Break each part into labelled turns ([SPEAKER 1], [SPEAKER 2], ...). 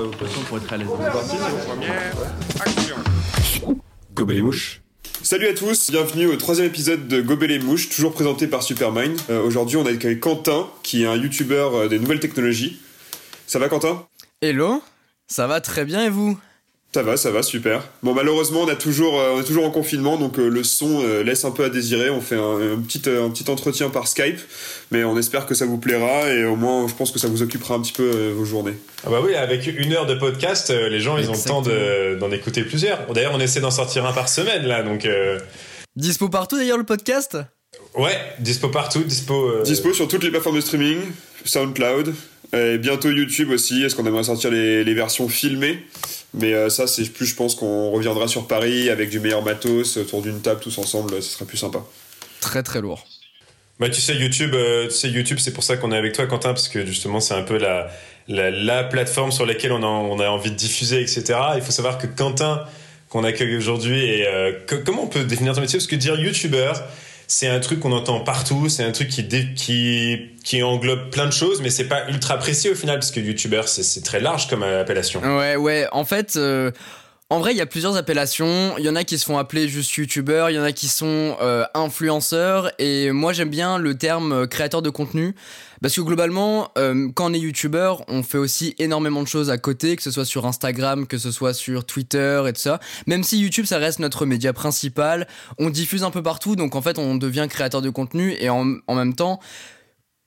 [SPEAKER 1] euh, pour être à l'aise.
[SPEAKER 2] Gobelet les mouches. Salut à tous, bienvenue au troisième épisode de Gobelet les mouches, toujours présenté par Supermind. Euh, Aujourd'hui, on est avec Quentin, qui est un youtubeur euh, des nouvelles technologies. Ça va, Quentin?
[SPEAKER 3] Hello, ça va très bien et vous?
[SPEAKER 2] Ça va, ça va, super. Bon, malheureusement, on, a toujours, euh, on est toujours en confinement, donc euh, le son euh, laisse un peu à désirer. On fait un, un petit, euh, un petit entretien par Skype, mais on espère que ça vous plaira et au moins, je pense que ça vous occupera un petit peu euh, vos journées.
[SPEAKER 4] Ah bah oui, avec une heure de podcast, euh, les gens ils ont le temps de- d'en écouter plusieurs. Bon, D'ailleurs, on essaie d'en sortir un par semaine là, donc euh,
[SPEAKER 3] Dispo partout d'ailleurs le podcast?
[SPEAKER 4] Ouais, dispo partout, dispo. euh,
[SPEAKER 2] Dispo sur toutes les plateformes de streaming, SoundCloud, et bientôt YouTube aussi. Est-ce qu'on aimerait sortir les, les versions filmées? Mais euh, ça, c'est plus, je pense qu'on reviendra sur Paris avec du meilleur matos, autour d'une table tous ensemble, ce sera plus sympa.
[SPEAKER 3] Très très lourd.
[SPEAKER 4] Bah tu sais YouTube, euh, tu sais YouTube, c'est pour ça qu'on est avec toi, Quentin, parce que justement c'est un peu la, la la plateforme sur laquelle on a on a envie de diffuser, etc. Il faut savoir que Quentin qu'on accueille aujourd'hui et euh, que- comment on peut définir ton métier? Parce que dire YouTuber, c'est un truc qu'on entend partout, c'est un truc qui englobe plein de choses, mais c'est pas ultra précis au final, parce que YouTuber c'est très large comme appellation.
[SPEAKER 3] Ouais ouais, en fait euh, en vrai, il y a plusieurs appellations. Il y en a qui se font appeler juste youtubeurs, il y en a qui sont euh, influenceurs. Et moi, j'aime bien le terme euh, créateur de contenu. Parce que globalement, euh, quand on est youtubeur, on fait aussi énormément de choses à côté, que ce soit sur Instagram, que ce soit sur Twitter et tout ça. Même si YouTube, ça reste notre média principal, on diffuse un peu partout, donc en fait, on devient créateur de contenu. Et en, en même temps,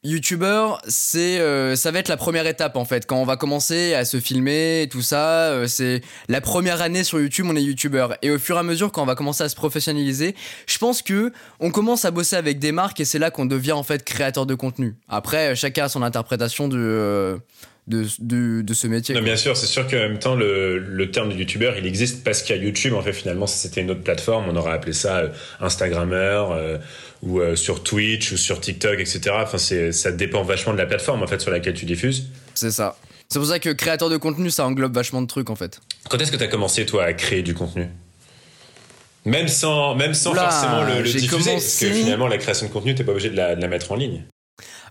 [SPEAKER 3] YouTuber, c'est euh, ça va être la première étape en fait quand on va commencer à se filmer et tout ça. euh, c'est la première année sur YouTube, on est YouTuber et au fur et à mesure quand on va commencer à se professionnaliser, je pense que on commence à bosser avec des marques et c'est là qu'on devient en fait créateur de contenu. Après, chacun a son interprétation de de, de, de ce métier.
[SPEAKER 4] Non,
[SPEAKER 3] quoi.
[SPEAKER 4] bien sûr, c'est sûr qu'en même temps, le, le terme de youtubeur, il existe parce qu'il y a YouTube. En fait, finalement, si c'était une autre plateforme, on aurait appelé ça euh, Instagrammeur euh, ou euh, sur Twitch ou sur TikTok, etc. Enfin, c'est, ça dépend vachement de la plateforme en fait sur laquelle tu diffuses.
[SPEAKER 3] C'est ça. C'est pour ça que créateur de contenu, ça englobe vachement de trucs en fait.
[SPEAKER 4] Quand est-ce que tu as commencé, toi, à créer du contenu? Même sans, même sans forcément le, le diffuser, parce que
[SPEAKER 3] commencé-
[SPEAKER 4] finalement, la création de contenu, t'es pas obligé de la, de la mettre en ligne.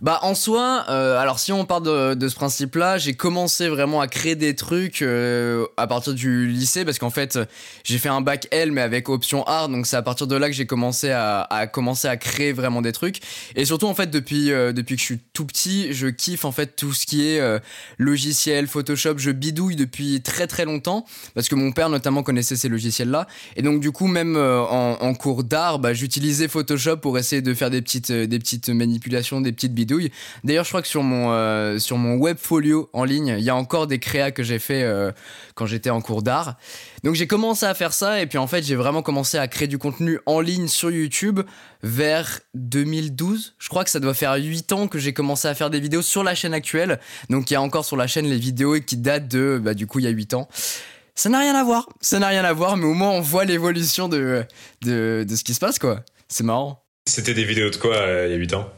[SPEAKER 3] Bah en soi, euh, alors si on part de, ce principe-là, j'ai commencé vraiment à créer des trucs euh, à partir du lycée parce qu'en fait j'ai fait un bac L mais avec option art donc c'est à partir de là que j'ai commencé à, commencer à créer vraiment des trucs. Et surtout en fait depuis euh, depuis que je suis tout petit je kiffe en fait tout ce qui est logiciel Photoshop. Je bidouille depuis très très longtemps parce que mon père notamment connaissait ces logiciels là et donc du coup même en, en cours d'art bah, j'utilisais Photoshop pour essayer de faire des petites des petites manipulations des petites bidouilles D'ailleurs, je crois que sur mon, euh, sur mon web folio en ligne, il y a encore des créas que j'ai fait euh, quand j'étais en cours d'art. Donc j'ai commencé à faire ça et puis en fait j'ai vraiment commencé à créer du contenu en ligne sur YouTube vers 2012. Je crois que ça doit faire 8 ans que j'ai commencé à faire des vidéos sur la chaîne actuelle. Donc il y a encore sur la chaîne les vidéos qui datent de bah, du coup il y a 8 ans. Ça n'a rien à voir, ça n'a rien à voir, mais au moins on voit l'évolution de, de, de ce qui se passe quoi. C'est marrant.
[SPEAKER 4] C'était des vidéos de quoi euh, il y a 8 ans?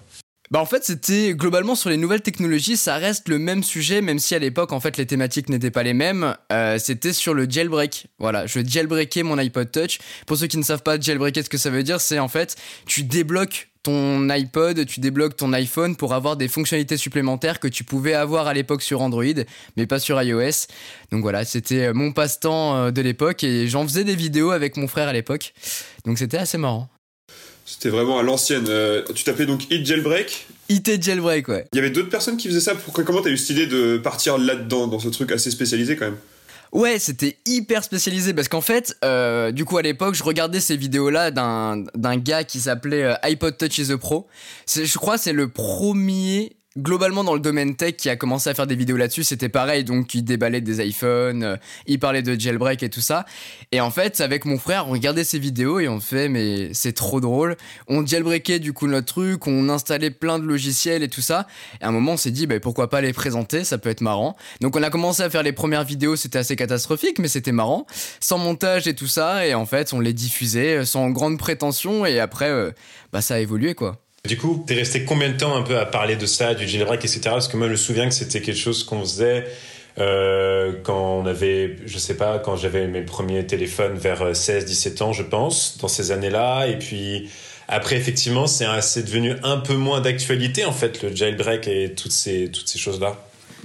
[SPEAKER 3] Bah en fait c'était globalement sur les nouvelles technologies ça reste le même sujet même si à l'époque en fait les thématiques n'étaient pas les mêmes Euh, c'était sur le jailbreak voilà je jailbreakais mon iPod Touch pour ceux qui ne savent pas jailbreaker ce que ça veut dire c'est en fait tu débloques ton iPod, tu débloques ton iPhone pour avoir des fonctionnalités supplémentaires que tu pouvais avoir à l'époque sur Android, mais pas sur iOS. Donc voilà, c'était mon passe-temps euh, de l'époque et j'en faisais des vidéos avec mon frère à l'époque. Donc c'était assez marrant.
[SPEAKER 2] C'était vraiment à l'ancienne. Euh, tu t'appelais donc Hit Jailbreak
[SPEAKER 3] IT jailbreak, ouais.
[SPEAKER 2] Il y avait d'autres personnes qui faisaient ça? Pourquoi, comment t'as eu cette idée de partir là-dedans, dans ce truc assez spécialisé quand même?
[SPEAKER 3] Ouais, c'était hyper spécialisé parce qu'en fait, euh, du coup à l'époque, je regardais ces vidéos-là d'un d'un gars qui s'appelait euh, iPod Touch is a Pro. Je crois que c'est le premier globalement dans le domaine tech qui a commencé à faire des vidéos là-dessus, c'était pareil, donc il déballait des iPhones, euh, il parlait de jailbreak et tout ça. Et en fait, avec mon frère, on regardait ces vidéos et on fait, mais c'est trop drôle. On jailbreakait du coup notre truc, on installait plein de logiciels et tout ça. Et à un moment, on s'est dit, bah, pourquoi pas les présenter, ça peut être marrant. Donc on a commencé à faire les premières vidéos, c'était assez catastrophique, mais c'était marrant, sans montage et tout ça. Et en fait, on les diffusait euh, sans grande prétention et après, euh, bah, ça a évolué quoi.
[SPEAKER 4] Du coup, t'es resté combien de temps un peu à parler de ça, du jailbreak, etc. Parce que moi, je me souviens que c'était quelque chose qu'on faisait euh, quand on avait, je sais pas, quand j'avais mes premiers téléphones vers 16-17 ans, je pense, dans ces années-là. Et puis après, effectivement, c'est devenu un peu moins d'actualité, en fait, le jailbreak et toutes ces, choses-là.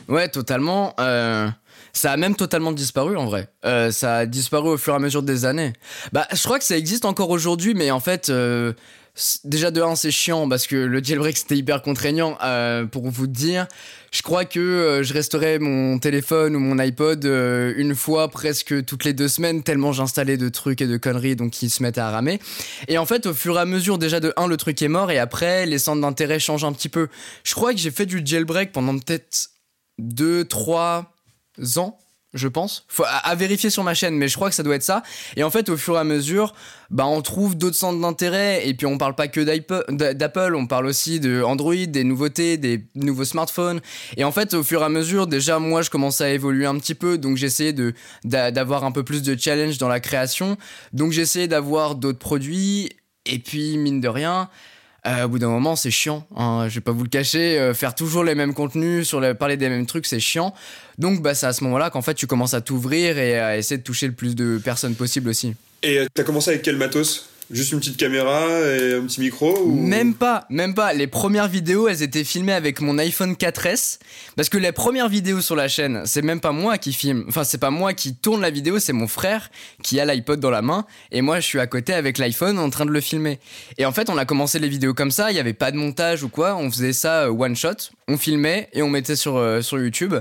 [SPEAKER 3] Ouais, totalement. Euh, Ça a même totalement disparu en vrai. Euh, ça a disparu au fur et à mesure des années. Bah, je crois que ça existe encore aujourd'hui, mais en fait, euh, déjà de un, c'est chiant parce que le jailbreak c'était hyper contraignant. Euh, pour vous dire, je crois que je resterai mon téléphone ou mon iPod une fois presque toutes les deux semaines, tellement j'installais de trucs et de conneries donc ils se mettaient à ramer. Et en fait, au fur et à mesure, déjà de un, le truc est mort et après, les centres d'intérêt changent un petit peu. Je crois que j'ai fait du jailbreak pendant peut-être 2, 3 ans, je pense. À, vérifier sur ma chaîne, mais je crois que ça doit être ça. Et en fait, au fur et à mesure, bah, on trouve d'autres centres d'intérêt. Et puis, on parle pas que d'Apple, on parle aussi de Android, des nouveautés, des nouveaux smartphones. Et en fait, au fur et à mesure, déjà, moi, je commençais à évoluer un petit peu. Donc, j'essayais d'avoir un peu plus de challenge dans la création. Donc, j'essayais d'avoir d'autres produits. Et puis, mine de rien, euh, au bout d'un moment, c'est chiant. Hein, je vais pas vous le cacher. Euh, faire toujours les mêmes contenus, sur parler des mêmes trucs, c'est chiant. Donc, bah, c'est à ce moment-là qu'en fait, tu commences à t'ouvrir et à essayer de toucher le plus de personnes possible aussi.
[SPEAKER 2] Et euh, t'as commencé avec quel matos? Juste une petite caméra et un petit micro
[SPEAKER 3] Même pas, même pas. Les premières vidéos, elles étaient filmées avec mon iPhone 4S. Parce que les premières vidéos sur la chaîne, c'est même pas moi qui filme. Enfin, c'est pas moi qui tourne la vidéo, c'est mon frère qui a l'iPod dans la main. Et moi, je suis à côté avec l'iPhone en train de le filmer. Et en fait, on a commencé les vidéos comme ça. Il n'y avait pas de montage ou quoi. On faisait ça euh, one shot. On filmait et on mettait sur, euh, sur YouTube.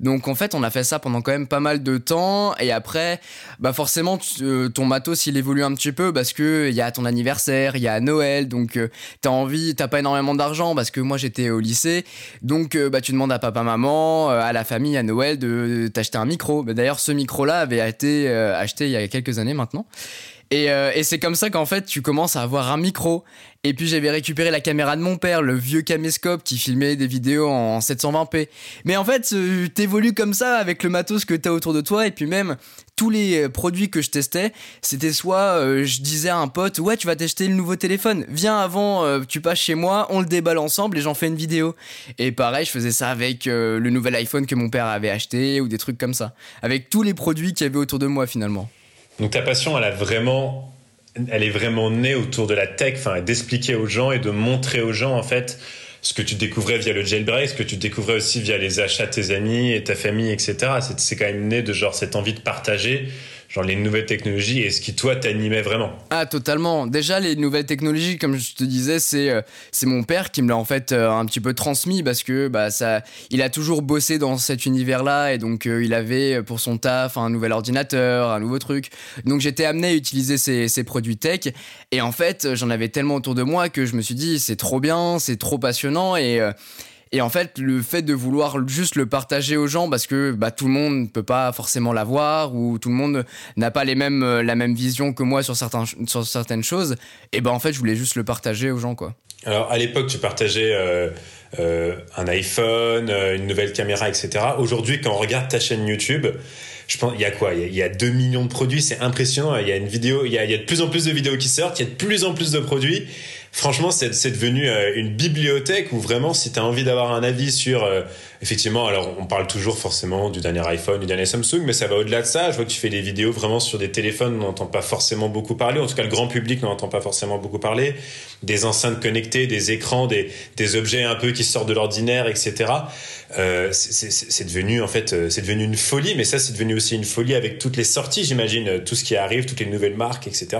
[SPEAKER 3] Donc en fait, on a fait ça pendant quand même pas mal de temps. Et après, bah forcément, euh, ton matos il évolue un petit peu parce que il y a ton anniversaire, il y a Noël, donc euh, t'as envie, t'as pas énormément d'argent parce que moi j'étais au lycée, donc euh, bah tu demandes à papa, maman, à la famille, à Noël de, t'acheter un micro. Bah, d'ailleurs, ce micro-là avait été acheté il y a quelques années maintenant. Et, et c'est comme ça qu'en fait tu commences à avoir un micro. Et puis j'avais récupéré la caméra de mon père, le vieux caméscope qui filmait des vidéos en 720p. Mais en fait, euh, t'évolues comme ça avec le matos que t'as autour de toi et puis même tous les euh, produits que je testais, c'était soit euh, je disais à un pote ouais tu vas tester le nouveau téléphone, viens avant tu passes chez moi, on le déballe ensemble et j'en fais une vidéo. Et pareil, je faisais ça avec le nouvel iPhone que mon père avait acheté ou des trucs comme ça, avec tous les produits qu'il y avait autour de moi finalement.
[SPEAKER 4] Donc ta passion, elle a vraiment elle est vraiment née autour de la tech, enfin, d'expliquer aux gens et de montrer aux gens, en fait, ce que tu découvrais via le jailbreak, ce que tu découvrais aussi via les achats de tes amis et ta famille, etc. C'est quand même né de genre cette envie de partager genre les nouvelles technologies et ce qui toi t'animait vraiment
[SPEAKER 3] Ah totalement. Déjà les nouvelles technologies comme je te disais c'est euh, c'est mon père qui me l'a en fait euh, un petit peu transmis parce que bah ça il a toujours bossé dans cet univers-là et donc euh, il avait pour son taf un nouvel ordinateur, un nouveau truc. Donc j'étais amené à utiliser ces, ces produits tech et en fait j'en avais tellement autour de moi que je me suis dit c'est trop bien, c'est trop passionnant et et en fait, le fait de vouloir juste le partager aux gens parce que bah, tout le monde ne peut pas forcément l'avoir ou tout le monde n'a pas les mêmes, euh, la même vision que moi sur, certains, sur certaines choses, et ben en fait, je voulais juste le partager aux gens. quoi.
[SPEAKER 4] Alors, à l'époque, tu partageais euh, euh, un iPhone, une nouvelle caméra, etc. Aujourd'hui, quand on regarde ta chaîne YouTube, je pense, il y a quoi? Il y a, 2 millions de produits, c'est impressionnant. Il y a une vidéo, y a, il y a de plus en plus de vidéos qui sortent, il y a de plus en plus de produits franchement, c'est devenu euh, une bibliothèque où vraiment, si tu as envie d'avoir un avis sur, euh, effectivement, alors on parle toujours forcément du dernier iPhone, du dernier Samsung, mais ça va au-delà de ça. Je vois que tu fais des vidéos vraiment sur des téléphones, on n'entend pas forcément beaucoup parler. En tout cas, le grand public n'en entend pas forcément beaucoup parler. Des enceintes connectées, des écrans, des, des objets un peu qui sortent de l'ordinaire, etc. Euh, c'est devenu en fait, c'est devenu une folie, mais ça, c'est devenu aussi une folie avec toutes les sorties, j'imagine, tout ce qui arrive, toutes les nouvelles marques, etc.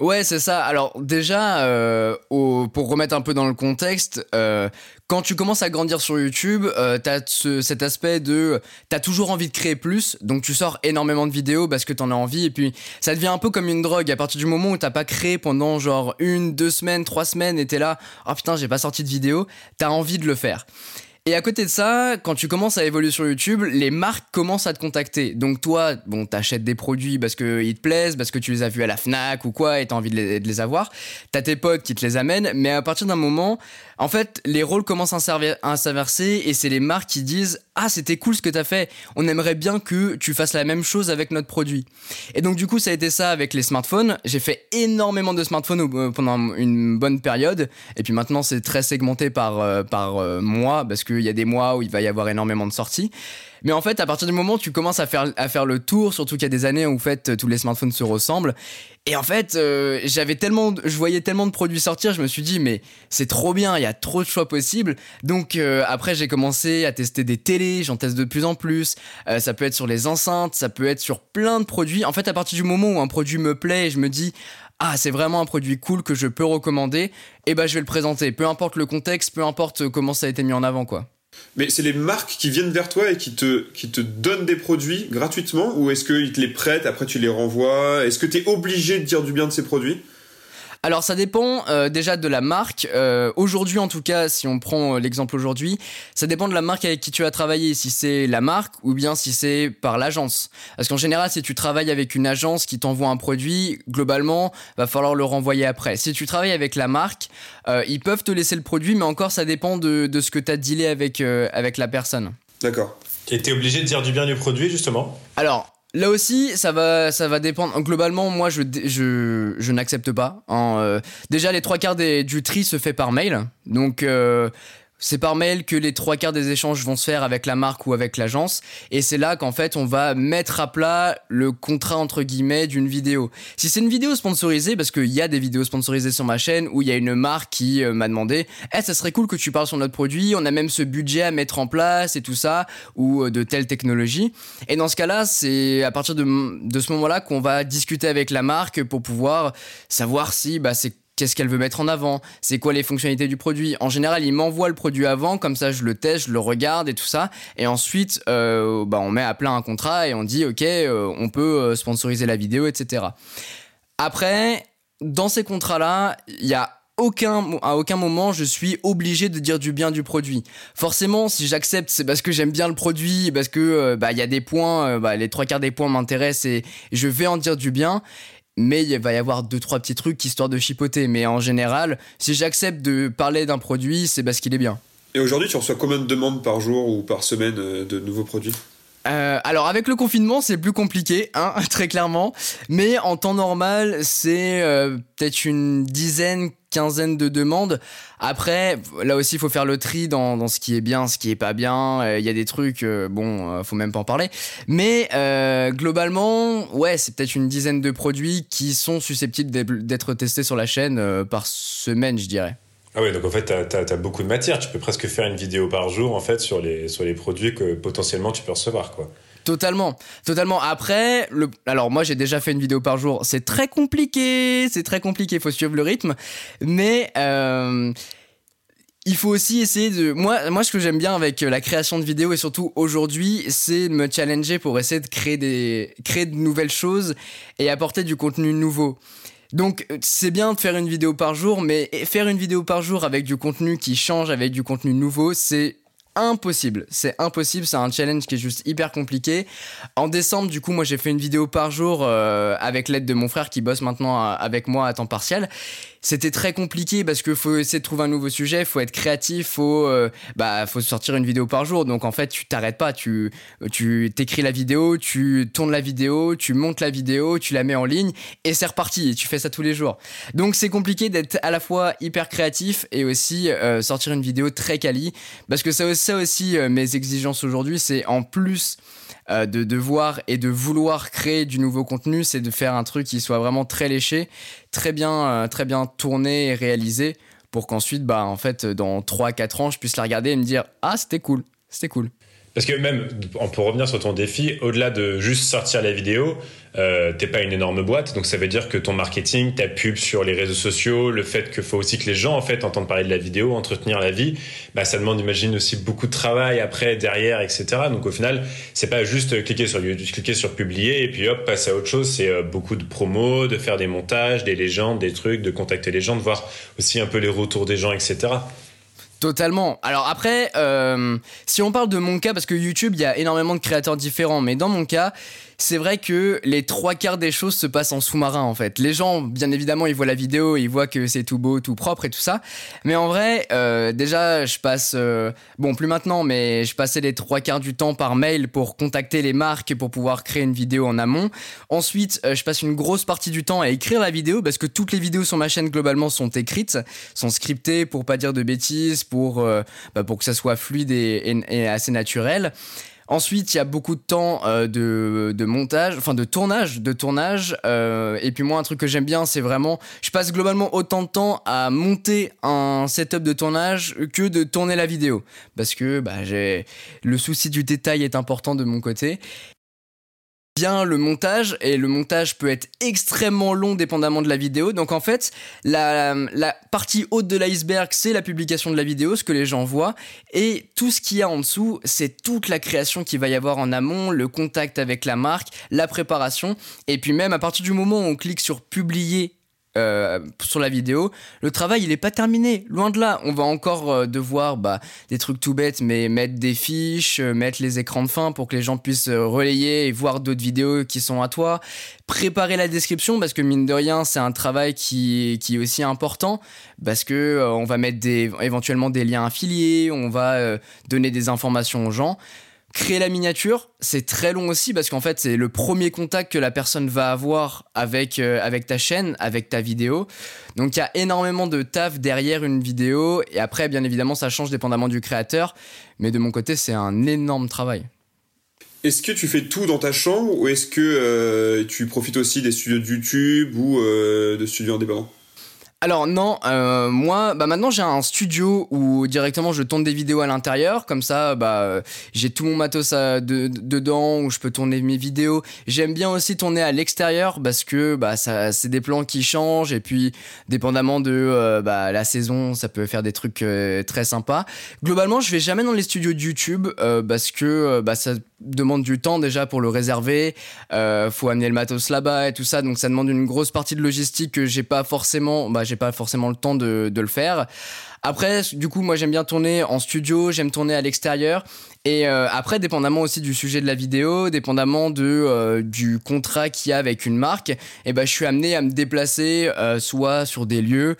[SPEAKER 3] Ouais, c'est ça. Alors déjà, euh, pour remettre un peu dans le contexte, euh, quand tu commences à grandir sur YouTube, euh, t'as cet aspect de t'as toujours envie de créer plus, donc tu sors énormément de vidéos parce que t'en as envie, et puis ça devient un peu comme une drogue. À partir du moment où t'as pas créé pendant genre une, deux semaines, trois semaines, et t'es là, oh putain, j'ai pas sorti de vidéo, t'as envie de le faire. Et à côté de ça, quand tu commences à évoluer sur YouTube, les marques commencent à te contacter. Donc toi, bon, t'achètes des produits parce qu'ils te plaisent, parce que tu les as vus à la Fnac ou quoi, et t'as envie de les, de les avoir. T'as tes potes qui te les amènent, mais à partir d'un moment, en fait, les rôles commencent à s'inverser et c'est les marques qui disent Ah, c'était cool ce que t'as fait, on aimerait bien que tu fasses la même chose avec notre produit. Et donc, du coup, ça a été ça avec les smartphones. J'ai fait énormément de smartphones euh, pendant une bonne période. Et puis maintenant, c'est très segmenté par, euh, par euh, mois parce qu'il y a des mois où il va y avoir énormément de sorties. Mais en fait, à partir du moment où tu commences à faire, à faire le tour, surtout qu'il y a des années où en fait, tous les smartphones se ressemblent, et en fait, euh, j'avais tellement, je voyais tellement de produits sortir, je me suis dit mais c'est trop bien, il y a trop de choix possibles. Donc euh, après j'ai commencé à tester des télés, j'en teste de plus en plus. Euh, ça peut être sur les enceintes, ça peut être sur plein de produits. En fait, à partir du moment où un produit me plaît, je me dis ah c'est vraiment un produit cool que je peux recommander, et eh ben je vais le présenter. Peu importe le contexte, peu importe comment ça a été mis en avant quoi.
[SPEAKER 2] Mais c'est les marques qui viennent vers toi et qui te, donnent des produits gratuitement ou est-ce qu'ils te les prêtent, après tu les renvoies? Est-ce que tu es obligé de dire du bien de ces produits?
[SPEAKER 3] Alors ça dépend euh, déjà de la marque. Euh, aujourd'hui en tout cas, si on prend euh, l'exemple aujourd'hui, ça dépend de la marque avec qui tu as travaillé, si c'est la marque ou bien si c'est par l'agence. Parce qu'en général, si tu travailles avec une agence qui t'envoie un produit, globalement, va falloir le renvoyer après. Si tu travailles avec la marque, ils peuvent te laisser le produit, mais encore ça dépend de, de ce que tu as dealé avec, avec la personne.
[SPEAKER 2] D'accord.
[SPEAKER 4] Et t'es obligé de dire du bien du produit justement?
[SPEAKER 3] Alors, Là aussi, ça va, ça va dépendre. Globalement, moi, je, je, je n'accepte pas. Hein, euh, déjà, les trois quarts du tri se fait par mail. Donc, euh, c'est par mail que les trois quarts des échanges vont se faire avec la marque ou avec l'agence. Et c'est là qu'en fait, on va mettre à plat le contrat entre guillemets d'une vidéo. Si c'est une vidéo sponsorisée, parce qu'il y a des vidéos sponsorisées sur ma chaîne où il y a une marque qui euh, m'a demandé, eh, ça serait cool que tu parles sur notre produit. On a même ce budget à mettre en place et tout ça, ou euh, de telle technologie. Et dans ce cas-là, c'est à partir de, de ce moment-là qu'on va discuter avec la marque pour pouvoir savoir si bah, c'est qu'est-ce qu'elle veut mettre en avant, c'est quoi les fonctionnalités du produit? En général, il m'envoie le produit avant, comme ça je le teste, je le regarde et tout ça. Et ensuite, euh, bah, on met à plein un contrat et on dit, ok, euh, on peut euh, sponsoriser la vidéo, etc. Après, dans ces contrats-là, il y a aucun, à aucun moment je suis obligé de dire du bien du produit. Forcément, si j'accepte, c'est parce que j'aime bien le produit, parce que bah il y a des points, bah, les trois quarts des points m'intéressent et je vais en dire du bien mais il va y avoir deux trois petits trucs histoire de chipoter. Mais en général si j'accepte de parler d'un produit c'est parce qu'il est bien.
[SPEAKER 2] Et aujourd'hui tu reçois combien de demandes par jour ou par semaine euh, de nouveaux produits?
[SPEAKER 3] Euh, alors avec le confinement c'est plus compliqué, hein, très clairement. Mais en temps normal c'est euh, peut-être une dizaine, quinzaine de demandes. Après, là aussi il faut faire le tri dans, dans, ce qui est bien, ce qui est pas bien. Euh, il y a des trucs, bon, faut même pas en parler. Mais globalement, ouais, c'est peut-être une dizaine de produits qui sont susceptibles d'être testés sur la chaîne par semaine, je dirais.
[SPEAKER 4] Ah oui, donc en fait, tu as, beaucoup de matière. Tu peux presque faire une vidéo par jour en fait sur les, sur les produits que potentiellement tu peux recevoir. quoi.
[SPEAKER 3] Totalement, totalement. Après, alors moi j'ai déjà fait une vidéo par jour. C'est très compliqué, c'est très compliqué. Il faut suivre le rythme, mais euh, il faut aussi essayer de. Moi, moi, ce que j'aime bien avec la création de vidéos et surtout aujourd'hui, c'est me challenger pour essayer de créer des, créer de nouvelles choses et apporter du contenu nouveau. Donc c'est bien de faire une vidéo par jour, mais faire une vidéo par jour avec du contenu qui change, avec du contenu nouveau, c'est impossible. C'est impossible, c'est un challenge qui est juste hyper compliqué. En décembre, du coup, moi j'ai fait une vidéo par jour euh, avec l'aide de mon frère qui bosse maintenant euh, avec moi à temps partiel c'était très compliqué parce qu'il faut essayer de trouver un nouveau sujet, faut être créatif, faut euh, bah faut sortir une vidéo par jour. Donc en fait, tu t'arrêtes pas, tu tu t'écris la vidéo, tu tournes la vidéo, tu montes la vidéo, tu la mets en ligne et c'est reparti. Et tu fais ça tous les jours. Donc c'est compliqué d'être à la fois hyper créatif et aussi euh, sortir une vidéo très quali parce que ça, ça aussi euh, mes exigences aujourd'hui, c'est en plus euh, de devoir et de vouloir créer du nouveau contenu, c'est de faire un truc qui soit vraiment très léché, très bien, euh, très bien tourné et réalisé pour qu'ensuite, bah, en fait, dans 3-4 ans, je puisse la regarder et me dire Ah, c'était cool, c'était cool.
[SPEAKER 4] Parce que même, pour revenir sur ton défi, au-delà de juste sortir la vidéo, euh, t'es pas une énorme boîte, donc ça veut dire que ton marketing, ta pub sur les réseaux sociaux, le fait qu'il faut aussi que les gens en fait entendent parler de la vidéo, entretenir la vie, bah ça demande, imagine aussi beaucoup de travail après derrière, etc. Donc au final, c'est pas juste cliquer sur cliquer sur publier et puis hop passer à autre chose. C'est euh, beaucoup de promos, de faire des montages, des légendes, des trucs, de contacter les gens, de voir aussi un peu les retours des gens, etc.
[SPEAKER 3] Totalement. Alors après, euh, si on parle de mon cas, parce que YouTube, il y a énormément de créateurs différents, mais dans mon cas, c'est vrai que les trois quarts des choses se passent en sous-marin en fait. Les gens, bien évidemment, ils voient la vidéo, ils voient que c'est tout beau, tout propre et tout ça. Mais en vrai, euh, déjà, je passe, euh, bon, plus maintenant, mais je passais les trois quarts du temps par mail pour contacter les marques pour pouvoir créer une vidéo en amont. Ensuite, euh, je passe une grosse partie du temps à écrire la vidéo parce que toutes les vidéos sur ma chaîne globalement sont écrites, sont scriptées pour pas dire de bêtises, pour, bah, pour que ça soit fluide et assez naturel. Ensuite, il y a beaucoup de temps euh, de, montage, enfin de tournage, de tournage. Euh, et puis moi, un truc que j'aime bien, c'est vraiment, je passe globalement autant de temps à monter un setup de tournage que de tourner la vidéo, parce que bah, le souci du détail est important de mon côté bien le montage et le montage peut être extrêmement long dépendamment de la vidéo. Donc en fait, la, partie haute de l'iceberg, c'est la publication de la vidéo, ce que les gens voient. Et tout ce qu'il y a en dessous, c'est toute la création qu'il va y avoir en amont, le contact avec la marque, la préparation. Et puis même à partir du moment où on clique sur publier euh, sur la vidéo, le travail il est pas terminé, loin de là. On va encore euh, devoir bah, des trucs tout bêtes, mais mettre des fiches, euh, mettre les écrans de fin pour que les gens puissent relayer et voir d'autres vidéos qui sont à toi. Préparer la description parce que mine de rien c'est un travail qui, qui est aussi important parce que on va mettre des, éventuellement des liens affiliés, on va donner des informations aux gens. Créer la miniature, c'est très long aussi parce qu'en fait, c'est le premier contact que la personne va avoir avec, euh, avec ta chaîne, avec ta vidéo. Donc il y a énormément de taf derrière une vidéo et après, bien évidemment, ça change dépendamment du créateur. Mais de mon côté, c'est un énorme travail.
[SPEAKER 2] Est-ce que tu fais tout dans ta chambre ou est-ce que euh, tu profites aussi des studios de YouTube ou euh, de studios indépendants?
[SPEAKER 3] Alors non, euh, moi, bah maintenant j'ai un studio où directement je tourne des vidéos à l'intérieur, comme ça, bah j'ai tout mon matos dedans où je peux tourner mes vidéos. J'aime bien aussi tourner à l'extérieur parce que bah ça, c'est des plans qui changent et puis dépendamment de euh, bah, la saison, ça peut faire des trucs euh, très sympas. Globalement, je vais jamais dans les studios de YouTube parce que bah ça demande du temps déjà pour le réserver. faut amener le matos là-bas et tout ça, donc ça demande une grosse partie de logistique que j'ai pas forcément. Bah, pas forcément le temps de, de le faire. Après, du coup, moi j'aime bien tourner en studio, j'aime tourner à l'extérieur. Et euh, après, dépendamment aussi du sujet de la vidéo, dépendamment de, euh, du contrat qu'il y a avec une marque, eh ben, je suis amené à me déplacer euh, soit sur des lieux.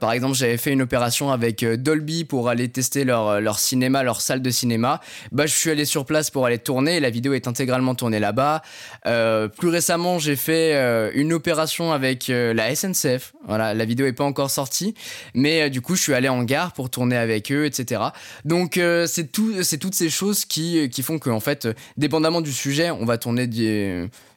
[SPEAKER 3] par exemple, j'avais fait une opération avec Dolby pour aller tester leur, leur cinéma, leur salle de cinéma. Bah, je suis allé sur place pour aller tourner la vidéo est intégralement tournée là-bas. plus récemment, j'ai fait une opération avec la SNCF. Voilà, la vidéo est pas encore sortie, mais du coup, je suis allé en gare pour tourner avec eux, etc. Donc, c'est tout, c'est toutes ces choses qui, qui font qu'en fait, dépendamment du sujet, on va tourner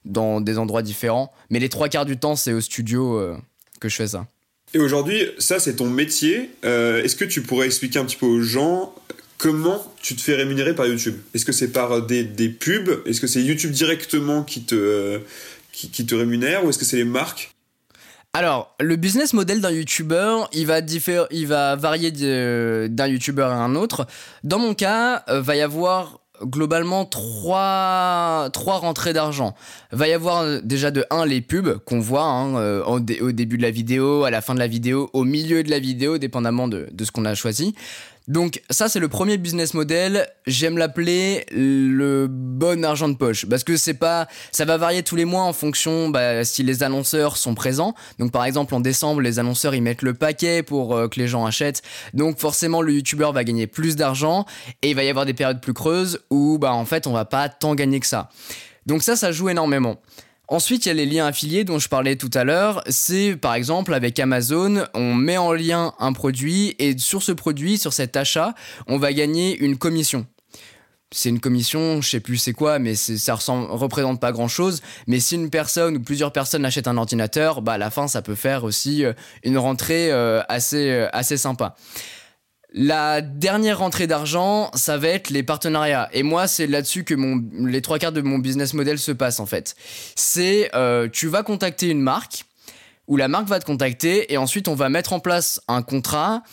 [SPEAKER 3] dans des endroits différents. Mais les trois quarts du temps, c'est au studio euh, que je fais ça.
[SPEAKER 2] Et aujourd'hui, ça, c'est ton métier. Euh, est-ce que tu pourrais expliquer un petit peu aux gens comment tu te fais rémunérer par YouTube? Est-ce que c'est par des, des pubs? Est-ce que c'est YouTube directement qui te, qui te rémunère? Ou est-ce que c'est les marques?
[SPEAKER 3] Alors, le business model d'un YouTuber, il va il va varier d'un YouTuber à un autre. Dans mon cas, euh, va y avoir globalement trois, trois rentrées d'argent. Va y avoir euh, déjà de 1 les pubs qu'on voit hein, euh, au, début de la vidéo, à la fin de la vidéo, au milieu de la vidéo, dépendamment de, de ce qu'on a choisi. Donc ça c'est le premier business model, j'aime l'appeler le bon argent de poche parce que c'est pas ça va varier tous les mois en fonction bah, si les annonceurs sont présents. Donc par exemple en décembre les annonceurs ils mettent le paquet pour euh, que les gens achètent. Donc forcément le youtubeur va gagner plus d'argent et il va y avoir des périodes plus creuses où bah en fait on va pas tant gagner que ça. Donc ça ça joue énormément. Ensuite, il y a les liens affiliés dont je parlais tout à l'heure. C'est par exemple avec Amazon, on met en lien un produit et sur ce produit, sur cet achat, on va gagner une commission. C'est une commission, je sais plus c'est quoi, mais ça ressemble, représente pas grand chose. Mais si une personne ou plusieurs personnes achètent un ordinateur, bah à la fin ça peut faire aussi euh, une rentrée euh, assez, euh, assez sympa. La dernière rentrée d'argent, ça va être les partenariats. Et moi, c'est là-dessus que les trois quarts de mon business model se passent en fait. C'est euh, tu vas contacter une marque, ou la marque va te contacter, et ensuite on va mettre en place un contrat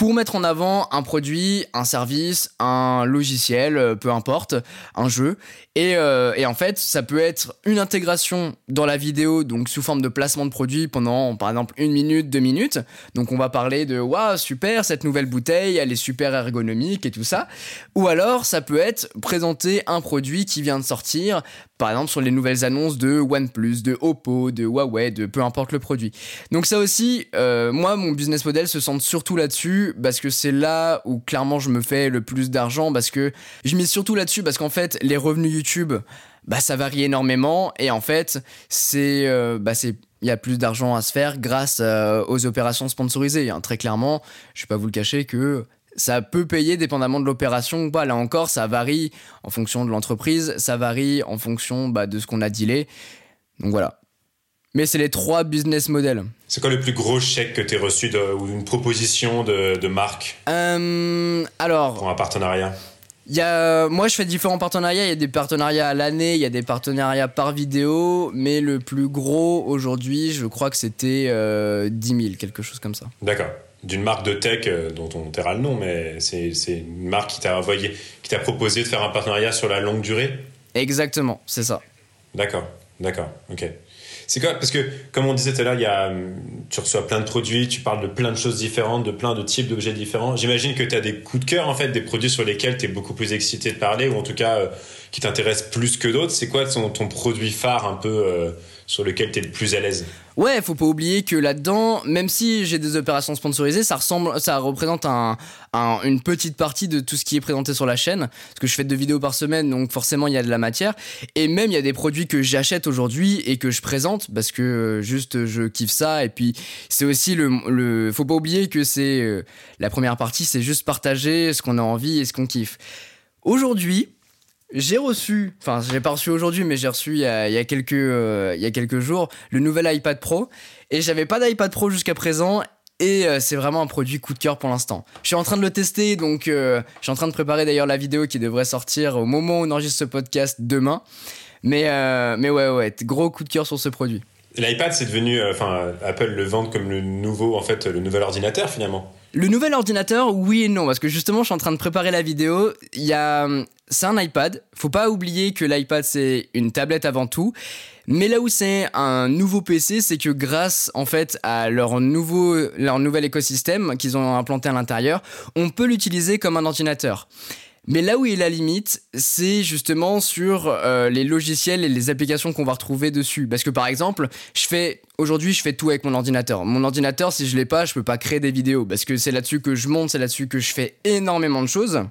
[SPEAKER 3] pour mettre en avant un produit, un service, un logiciel, euh, peu importe, un jeu. Et, euh, et, en fait, ça peut être une intégration dans la vidéo, donc sous forme de placement de produit pendant, par exemple, une minute, deux minutes. Donc on va parler de waouh, super, cette nouvelle bouteille, elle est super ergonomique et tout ça. Ou alors, ça peut être présenter un produit qui vient de sortir, par exemple sur les nouvelles annonces de OnePlus, de Oppo, de Huawei, de peu importe le produit. Donc ça aussi, euh, moi, mon business model se centre surtout là-dessus parce que c'est là où clairement je me fais le plus d'argent parce que je mise surtout là-dessus parce qu'en fait les revenus YouTube bah ça varie énormément et en fait c'est euh, bah il y a plus d'argent à se faire grâce euh, aux opérations sponsorisées. Hein. Très clairement, je vais pas vous le cacher que ça peut payer dépendamment de l'opération ou pas. Là encore, ça varie en fonction de l'entreprise, ça varie en fonction bah, de ce qu'on a dealé. Donc voilà. Mais c'est les trois business models.
[SPEAKER 4] C'est quoi le plus gros chèque que tu as reçu ou une proposition de, marque
[SPEAKER 3] euh, Alors.
[SPEAKER 4] Pour un partenariat?
[SPEAKER 3] y a, moi, je fais différents partenariats. Il y a des partenariats à l'année, il y a des partenariats par vidéo, mais le plus gros aujourd'hui, je crois que c'était euh, 10 000, quelque chose comme ça.
[SPEAKER 4] D'accord. D'une marque de tech euh, dont on taira le nom, mais c'est une marque qui t'a envoyé, qui t'a proposé de faire un partenariat sur la longue durée
[SPEAKER 3] Exactement, c'est ça.
[SPEAKER 4] D'accord, d'accord, ok. C'est quoi Parce que, comme on disait tout à l'heure, il y a, tu reçois plein de produits, tu parles de plein de choses différentes, de plein de types d'objets différents. J'imagine que tu as des coups de cœur, en fait, des produits sur lesquels tu es beaucoup plus excité de parler, ou en tout cas, euh, qui t'intéressent plus que d'autres. C'est quoi ton, ton, produit phare un peu euh, sur lequel tu es le plus à l'aise
[SPEAKER 3] Ouais, faut pas oublier que là-dedans, même si j'ai des opérations sponsorisées, ça ressemble, ça représente un, une petite partie de tout ce qui est présenté sur la chaîne. Parce que je fais deux vidéos par semaine, donc forcément il y a de la matière. Et même il y a des produits que j'achète aujourd'hui et que je présente parce que euh, juste je kiffe ça. Et puis c'est aussi le, le, faut pas oublier que c'est euh, la première partie, c'est juste partager ce qu'on a envie et ce qu'on kiffe. Aujourd'hui, j'ai reçu, enfin, j'ai pas reçu aujourd'hui, mais j'ai reçu il y, a, quelques, euh, il y a quelques jours le nouvel iPad Pro. Et j'avais pas d'iPad Pro jusqu'à présent. Et euh, c'est vraiment un produit coup de cœur pour l'instant. Je suis en train de le tester, donc euh, je suis en train de préparer d'ailleurs la vidéo qui devrait sortir au moment où on enregistre ce podcast demain. Mais, mais ouais, ouais, gros coup de cœur sur ce produit.
[SPEAKER 4] L'iPad, c'est devenu, enfin, Apple le vend comme le nouveau, en fait, le nouvel ordinateur finalement.
[SPEAKER 3] Le nouvel ordinateur, oui et non, parce que justement, je suis en train de préparer la vidéo. Il y a, c'est un iPad. Faut pas oublier que l'iPad c'est une tablette avant tout. Mais là où c'est un nouveau PC, c'est que grâce en fait à leur nouveau, leur nouvel écosystème qu'ils ont implanté à l'intérieur, on peut l'utiliser comme un ordinateur. Mais là où est la limite, c'est justement sur euh, les logiciels et les applications qu'on va retrouver dessus. Parce que par exemple, je fais aujourd'hui, je fais tout avec mon ordinateur. Mon ordinateur, si je l'ai pas, je peux pas créer des vidéos parce que c'est là-dessus que je monte, c'est là-dessus que je fais énormément de choses.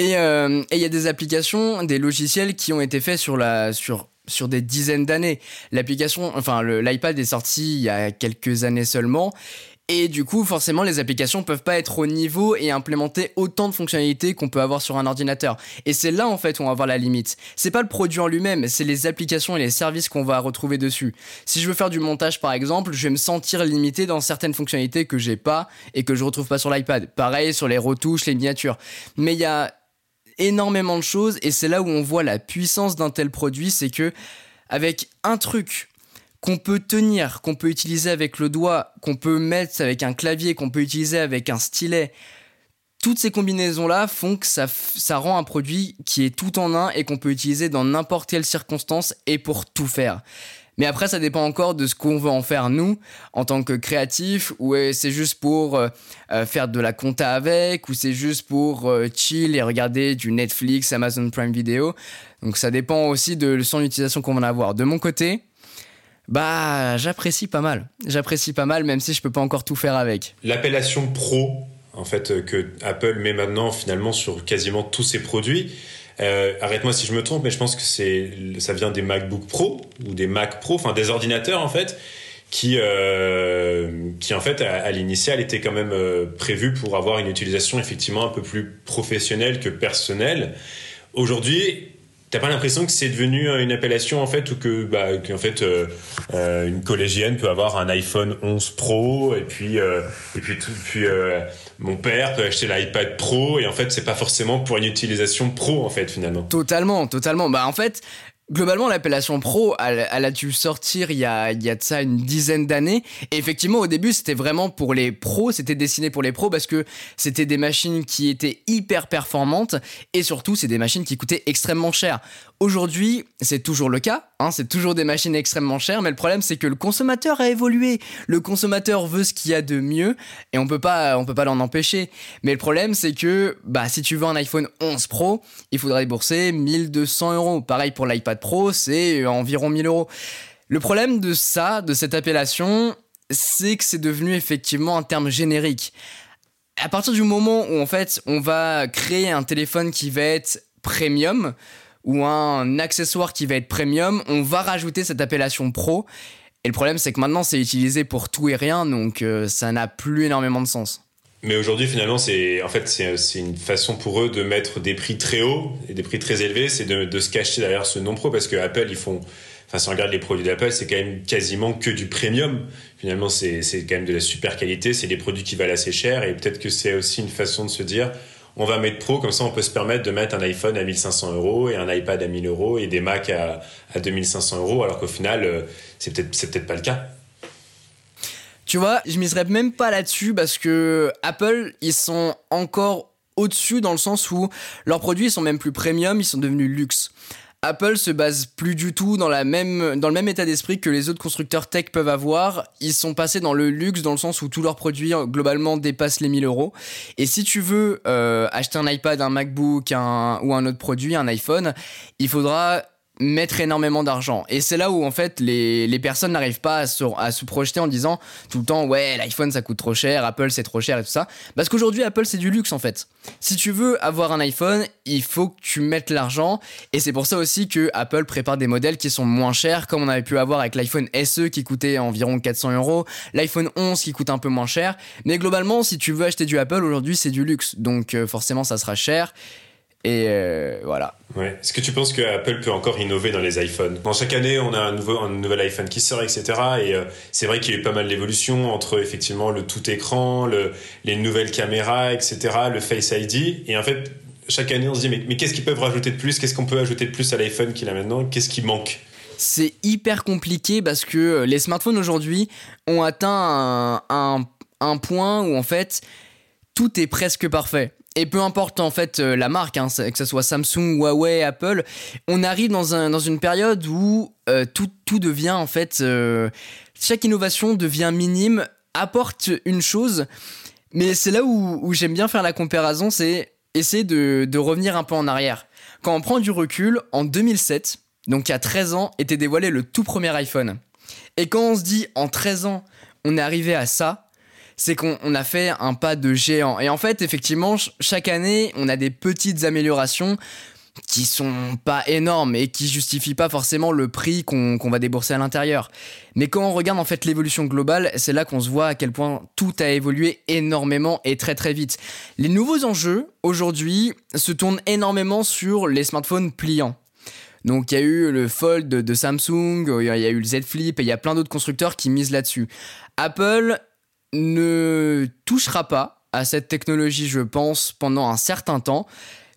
[SPEAKER 3] Euh, et il y a des applications, des logiciels qui ont été faits sur sur des dizaines d'années. L'application, enfin l'iPad est sorti il y a quelques années seulement et du coup, forcément, les applications peuvent pas être au niveau et implémenter autant de fonctionnalités qu'on peut avoir sur un ordinateur. Et c'est là, en fait, où on va voir la limite. C'est pas le produit en lui-même, c'est les applications et les services qu'on va retrouver dessus. Si je veux faire du montage, par exemple, je vais me sentir limité dans certaines fonctionnalités que j'ai pas et que je retrouve pas sur l'iPad. Pareil sur les retouches, les miniatures. Mais il y a énormément de choses et c'est là où on voit la puissance d'un tel produit, c'est que avec un truc qu'on peut tenir, qu'on peut utiliser avec le doigt, qu'on peut mettre avec un clavier, qu'on peut utiliser avec un stylet. Toutes ces combinaisons-là font que ça, ça rend un produit qui est tout en un et qu'on peut utiliser dans n'importe quelle circonstance et pour tout faire. Mais après, ça dépend encore de ce qu'on veut en faire nous, en tant que créatif, ou c'est juste pour euh, euh, faire de la compta avec, ou c'est juste pour euh, chill et regarder du Netflix, Amazon Prime Video. Donc ça dépend aussi de son utilisation qu'on va en avoir. De mon côté, bah, j'apprécie pas mal. J'apprécie pas mal, même si je peux pas encore tout faire avec.
[SPEAKER 4] L'appellation pro, en fait, euh, que Apple met maintenant finalement sur quasiment tous ses produits. Euh, arrête-moi si je me trompe, mais je pense que c'est, ça vient des MacBook Pro ou des Mac Pro, enfin des ordinateurs en fait, qui, euh, qui en fait à, l'initial étaient quand même prévus pour avoir une utilisation effectivement un peu plus professionnelle que personnelle. Aujourd'hui, T'as pas l'impression que c'est devenu euh, une appellation en fait ou que bah qu'en fait euh, euh, une collégienne peut avoir un iPhone 11 Pro et puis et puis puis mon père peut acheter l'iPad Pro et en fait c'est pas forcément pour une utilisation pro en fait finalement.
[SPEAKER 3] Totalement, totalement. Bah en fait Globalement, l'appellation pro, elle, a dû sortir il y a, il y a de ça une dizaine d'années. Et effectivement, au début, c'était vraiment pour les pros, c'était destiné pour les pros parce que c'était des machines qui étaient hyper performantes et surtout, c'est des machines qui coûtaient extrêmement cher. Aujourd'hui, c'est toujours le cas, hein, c'est toujours des machines extrêmement chères, mais le problème c'est que le consommateur a évolué. Le consommateur veut ce qu'il y a de mieux et on peut pas, on peut pas l'en empêcher. Mais le problème c'est que, bah, si tu veux un iPhone 11 Pro, il faudra débourser 1200 euros. Pareil pour l'iPad Pro, c'est environ 1000 euros. Le problème de ça, de cette appellation, c'est que c'est devenu effectivement un terme générique. À partir du moment où en fait on va créer un téléphone qui va être premium, ou un accessoire qui va être premium, on va rajouter cette appellation pro. Et le problème, c'est que maintenant, c'est utilisé pour tout et rien, donc euh, ça n'a plus énormément de sens.
[SPEAKER 4] Mais aujourd'hui, finalement, c'est en fait c'est une façon pour eux de mettre des prix très hauts et des prix très élevés, c'est de, se cacher derrière ce non pro parce que Apple ils font, enfin si on regarde les produits d'Apple, c'est quand même quasiment que du premium. Finalement, c'est quand même de la super qualité, c'est des produits qui valent assez cher et peut-être que c'est aussi une façon de se dire on va mettre pro, comme ça on peut se permettre de mettre un iPhone à 1500 euros et un iPad à 1000 euros et des Mac à, à 2500 euros, alors qu'au final, euh, c'est peut-être pas le cas.
[SPEAKER 3] Tu vois, je miserais même pas là-dessus parce que Apple, ils sont encore au-dessus dans le sens où leurs produits sont même plus premium, ils sont devenus luxe. Apple se base plus du tout dans, le même état d'esprit que les autres constructeurs tech peuvent avoir. Ils sont passés dans le luxe dans le sens où tous leurs produits globalement dépassent les 1000 euros. Et si tu veux euh, acheter un iPad, un MacBook ou un autre produit, un iPhone, il faudra mettre énormément d'argent. Et c'est là où en fait les, les personnes n'arrivent pas à se, à se, projeter en disant tout le temps ouais l'iPhone ça coûte trop cher, Apple c'est trop cher et tout ça. Parce qu'aujourd'hui Apple c'est du luxe en fait. Si tu veux avoir un iPhone, il faut que tu mettes l'argent et c'est pour ça aussi que Apple prépare des modèles qui sont moins chers comme on avait pu avoir avec l'iPhone SE qui coûtait environ 400 euros, l'iPhone 11 qui coûte un peu moins cher. Mais globalement si tu veux acheter du Apple aujourd'hui c'est du luxe donc euh, forcément ça sera cher. Et euh, voilà.
[SPEAKER 4] Ouais. Est-ce que tu penses que Apple peut encore innover dans les iPhones? Dans chaque année, on a un, nouveau, un nouvel iPhone qui sort, etc. Et euh, c'est vrai qu'il y a eu pas mal d'évolutions entre effectivement le tout écran, le, les nouvelles caméras, etc., le Face ID. Et en fait, chaque année, on se dit mais, mais qu'est-ce qu'ils peuvent rajouter de plus? Qu'est-ce qu'on peut ajouter de plus à l'iPhone qu'il a maintenant? Qu'est-ce qui manque?
[SPEAKER 3] C'est hyper compliqué parce que les smartphones aujourd'hui ont atteint un, un, un point où en fait tout est presque parfait et peu importe en fait euh, la marque, hein, que ce soit Samsung, Huawei, Apple, on arrive dans, un, dans une période où euh, tout, tout, devient en fait... Euh, chaque innovation devient minime, apporte une chose, mais c'est là où, où j'aime bien faire la comparaison, c'est essayer de, de revenir un peu en arrière. Quand on prend du recul, en 2007, donc il y a 13 ans, était dévoilé le tout premier iPhone. Et quand on se dit en 13 ans, on est arrivé à ça, c'est qu'on a fait un pas de géant. Et en fait, effectivement, chaque année, on a des petites améliorations qui sont pas énormes et qui justifient pas forcément le prix qu'on va débourser à l'intérieur. Mais quand on regarde en fait l'évolution globale, c'est là qu'on se voit à quel point tout a évolué énormément et très très vite. Les nouveaux enjeux aujourd'hui se tournent énormément sur les smartphones pliants. Donc il y a eu le Fold de Samsung, il y a eu le Z Flip et il y a plein d'autres constructeurs qui misent là-dessus. Apple ne touchera pas à cette technologie, je pense, pendant un certain temps.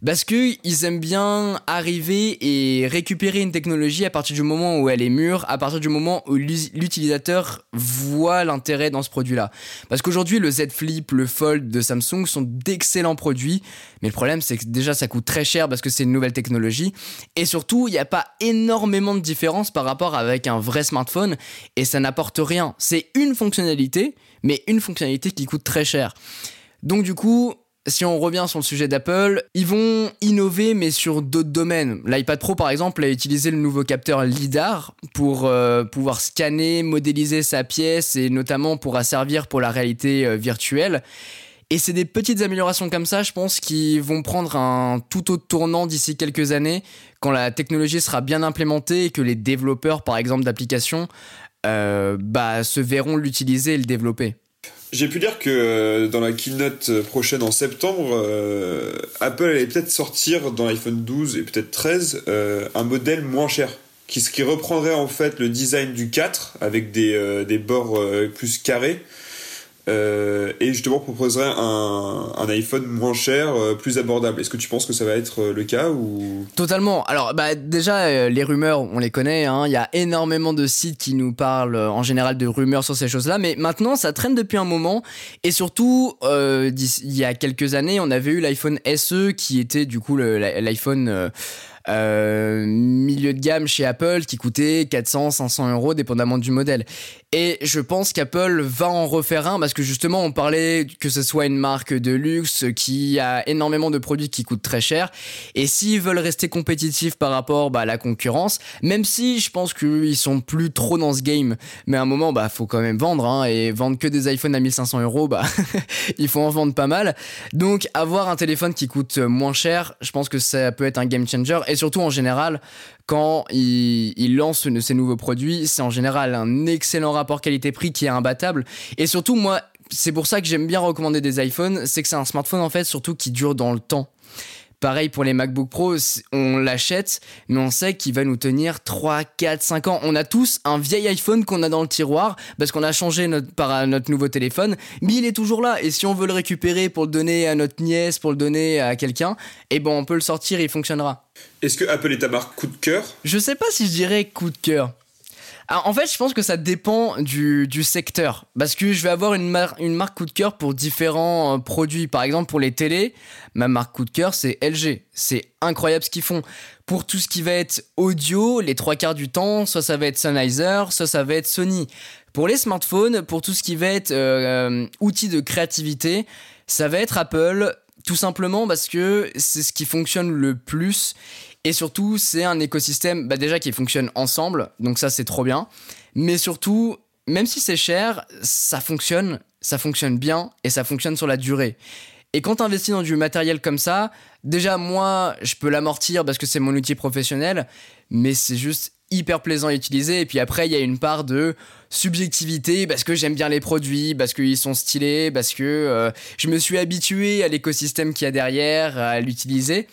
[SPEAKER 3] Parce qu'ils aiment bien arriver et récupérer une technologie à partir du moment où elle est mûre, à partir du moment où l'utilisateur voit l'intérêt dans ce produit-là. Parce qu'aujourd'hui, le Z Flip, le Fold de Samsung sont d'excellents produits, mais le problème, c'est que déjà, ça coûte très cher parce que c'est une nouvelle technologie. Et surtout, il n'y a pas énormément de différence par rapport avec un vrai smartphone, et ça n'apporte rien. C'est une fonctionnalité, mais une fonctionnalité qui coûte très cher. Donc du coup, si on revient sur le sujet d'Apple, ils vont innover mais sur d'autres domaines. L'iPad Pro par exemple a utilisé le nouveau capteur LIDAR pour euh, pouvoir scanner, modéliser sa pièce et notamment pour servir pour la réalité euh, virtuelle. Et c'est des petites améliorations comme ça, je pense, qui vont prendre un tout autre tournant d'ici quelques années, quand la technologie sera bien implémentée et que les développeurs, par exemple, d'applications, euh, bah, se verront l'utiliser et le développer.
[SPEAKER 2] J'ai pu dire que euh, dans la keynote prochaine en septembre, euh, Apple allait peut-être sortir dans l'iPhone 12 et peut-être 13 un modèle moins cher. Qui, qui reprendrait en fait le design du 4 avec des, des bords plus carrés euh, et justement proposerait un, un iPhone moins cher, euh, plus abordable. Est-ce que tu penses que ça va être euh, le cas ou?
[SPEAKER 3] Totalement. Alors bah déjà les rumeurs, on les connaît. Hein. Il y a énormément de sites qui nous parlent en général de rumeurs sur ces choses-là, mais maintenant ça traîne depuis un moment. Et surtout, il y a quelques années, on avait eu l'iPhone SE qui était du coup l'iPhone euh, milieu de gamme chez Apple qui coûtait 400, 500 euros dépendamment du modèle. Et je pense qu'Apple va en refaire un parce que justement on parlait que ce soit une marque de luxe qui a énormément de produits qui coûtent très cher. Et s'ils veulent rester compétitifs par rapport bah, à la concurrence, même si je pense qu'ils sont plus trop dans ce game, mais à un moment bah faut quand même vendre hein, et vendre que des iPhones à 1500 euros, bah il faut en vendre pas mal. Donc avoir un téléphone qui coûte moins cher, je pense que ça peut être un game changer. Surtout en général, quand ils il lancent ces nouveaux produits, c'est en général un excellent rapport qualité-prix qui est imbattable. Et surtout, moi, c'est pour ça que j'aime bien recommander des iPhones, c'est que c'est un smartphone en fait surtout qui dure dans le temps. Pareil pour les MacBook Pro, on l'achète, mais on sait qu'il va nous tenir 3, 4, 5 ans. On a tous un vieil iPhone qu'on a dans le tiroir parce qu'on a changé notre, par notre nouveau téléphone, mais il est toujours là. Et si on veut le récupérer pour le donner à notre nièce, pour le donner à quelqu'un, eh ben on peut le sortir, il fonctionnera.
[SPEAKER 2] Est-ce que Apple est ta marque coup de cœur?
[SPEAKER 3] Je sais pas si je dirais coup de cœur en fait, je pense que ça dépend du, secteur. Parce que je vais avoir une, une marque coup de cœur pour différents euh, produits. Par exemple, pour les télés, ma marque coup de cœur, c'est LG. C'est incroyable ce qu'ils font. Pour tout ce qui va être audio, les trois quarts du temps, soit ça va être Sennheiser, soit ça va être Sony. Pour les smartphones, pour tout ce qui va être euh, outils de créativité, ça va être Apple, tout simplement parce que c'est ce qui fonctionne le plus et surtout, c'est un écosystème bah déjà qui fonctionne ensemble, donc ça c'est trop bien. Mais surtout, même si c'est cher, ça fonctionne, ça fonctionne bien et ça fonctionne sur la durée. Et quand tu investis dans du matériel comme ça, déjà moi, je peux l'amortir parce que c'est mon outil professionnel, mais c'est juste hyper plaisant à utiliser. Et puis après, il y a une part de subjectivité parce que j'aime bien les produits, parce qu'ils sont stylés, parce que euh, je me suis habitué à l'écosystème qu'il y a derrière, à l'utiliser.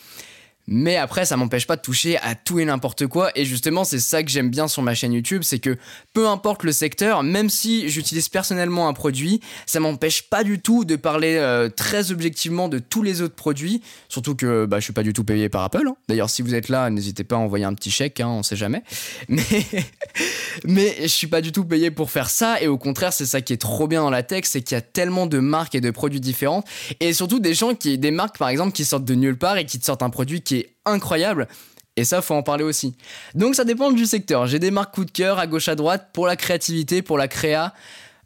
[SPEAKER 3] Mais après, ça m'empêche pas de toucher à tout et n'importe quoi. Et justement, c'est ça que j'aime bien sur ma chaîne YouTube, c'est que peu importe le secteur, même si j'utilise personnellement un produit, ça m'empêche pas du tout de parler euh, très objectivement de tous les autres produits. Surtout que bah, je suis pas du tout payé par Apple. Hein. D'ailleurs, si vous êtes là, n'hésitez pas à envoyer un petit chèque, hein, on sait jamais. Mais, mais je suis pas du tout payé pour faire ça. Et au contraire, c'est ça qui est trop bien dans la tech, c'est qu'il y a tellement de marques et de produits différents. Et surtout des gens qui, des marques par exemple, qui sortent de nulle part et qui te sortent un produit qui est incroyable. Et ça, faut en parler aussi. Donc ça dépend du secteur. J'ai des marques coup de cœur à gauche à droite pour la créativité, pour la créa.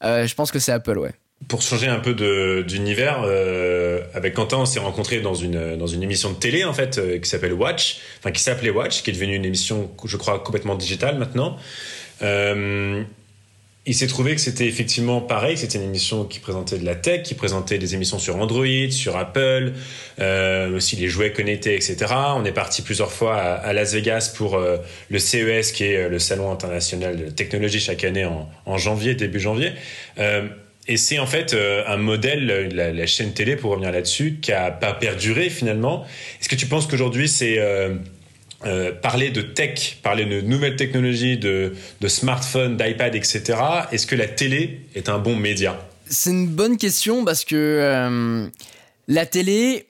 [SPEAKER 3] Euh, je pense que c'est Apple, ouais.
[SPEAKER 4] Pour changer un peu d'univers, euh, avec Quentin, on s'est rencontrés dans une, dans une émission de télé, en fait, euh, qui s'appelle Watch, enfin qui s'appelait Watch, qui est devenue une émission, je crois, complètement digitale maintenant. Il s'est trouvé que c'était effectivement pareil, c'était une émission qui présentait de la tech, qui présentait des émissions sur Android, sur Apple, euh, aussi les jouets connectés, etc. On est parti plusieurs fois à, Las Vegas pour euh, le CES, qui est euh, le Salon international de technologie chaque année en, janvier, début janvier. Et c'est en fait un modèle, la, la, chaîne télé, pour revenir là-dessus, qui a pas perduré finalement. Est-ce que tu penses qu'aujourd'hui c'est euh, parler de tech, parler de nouvelles technologies, de, smartphones, d'iPad, etc. Est-ce que la télé est un bon média?
[SPEAKER 3] C'est une bonne question parce que euh, la télé,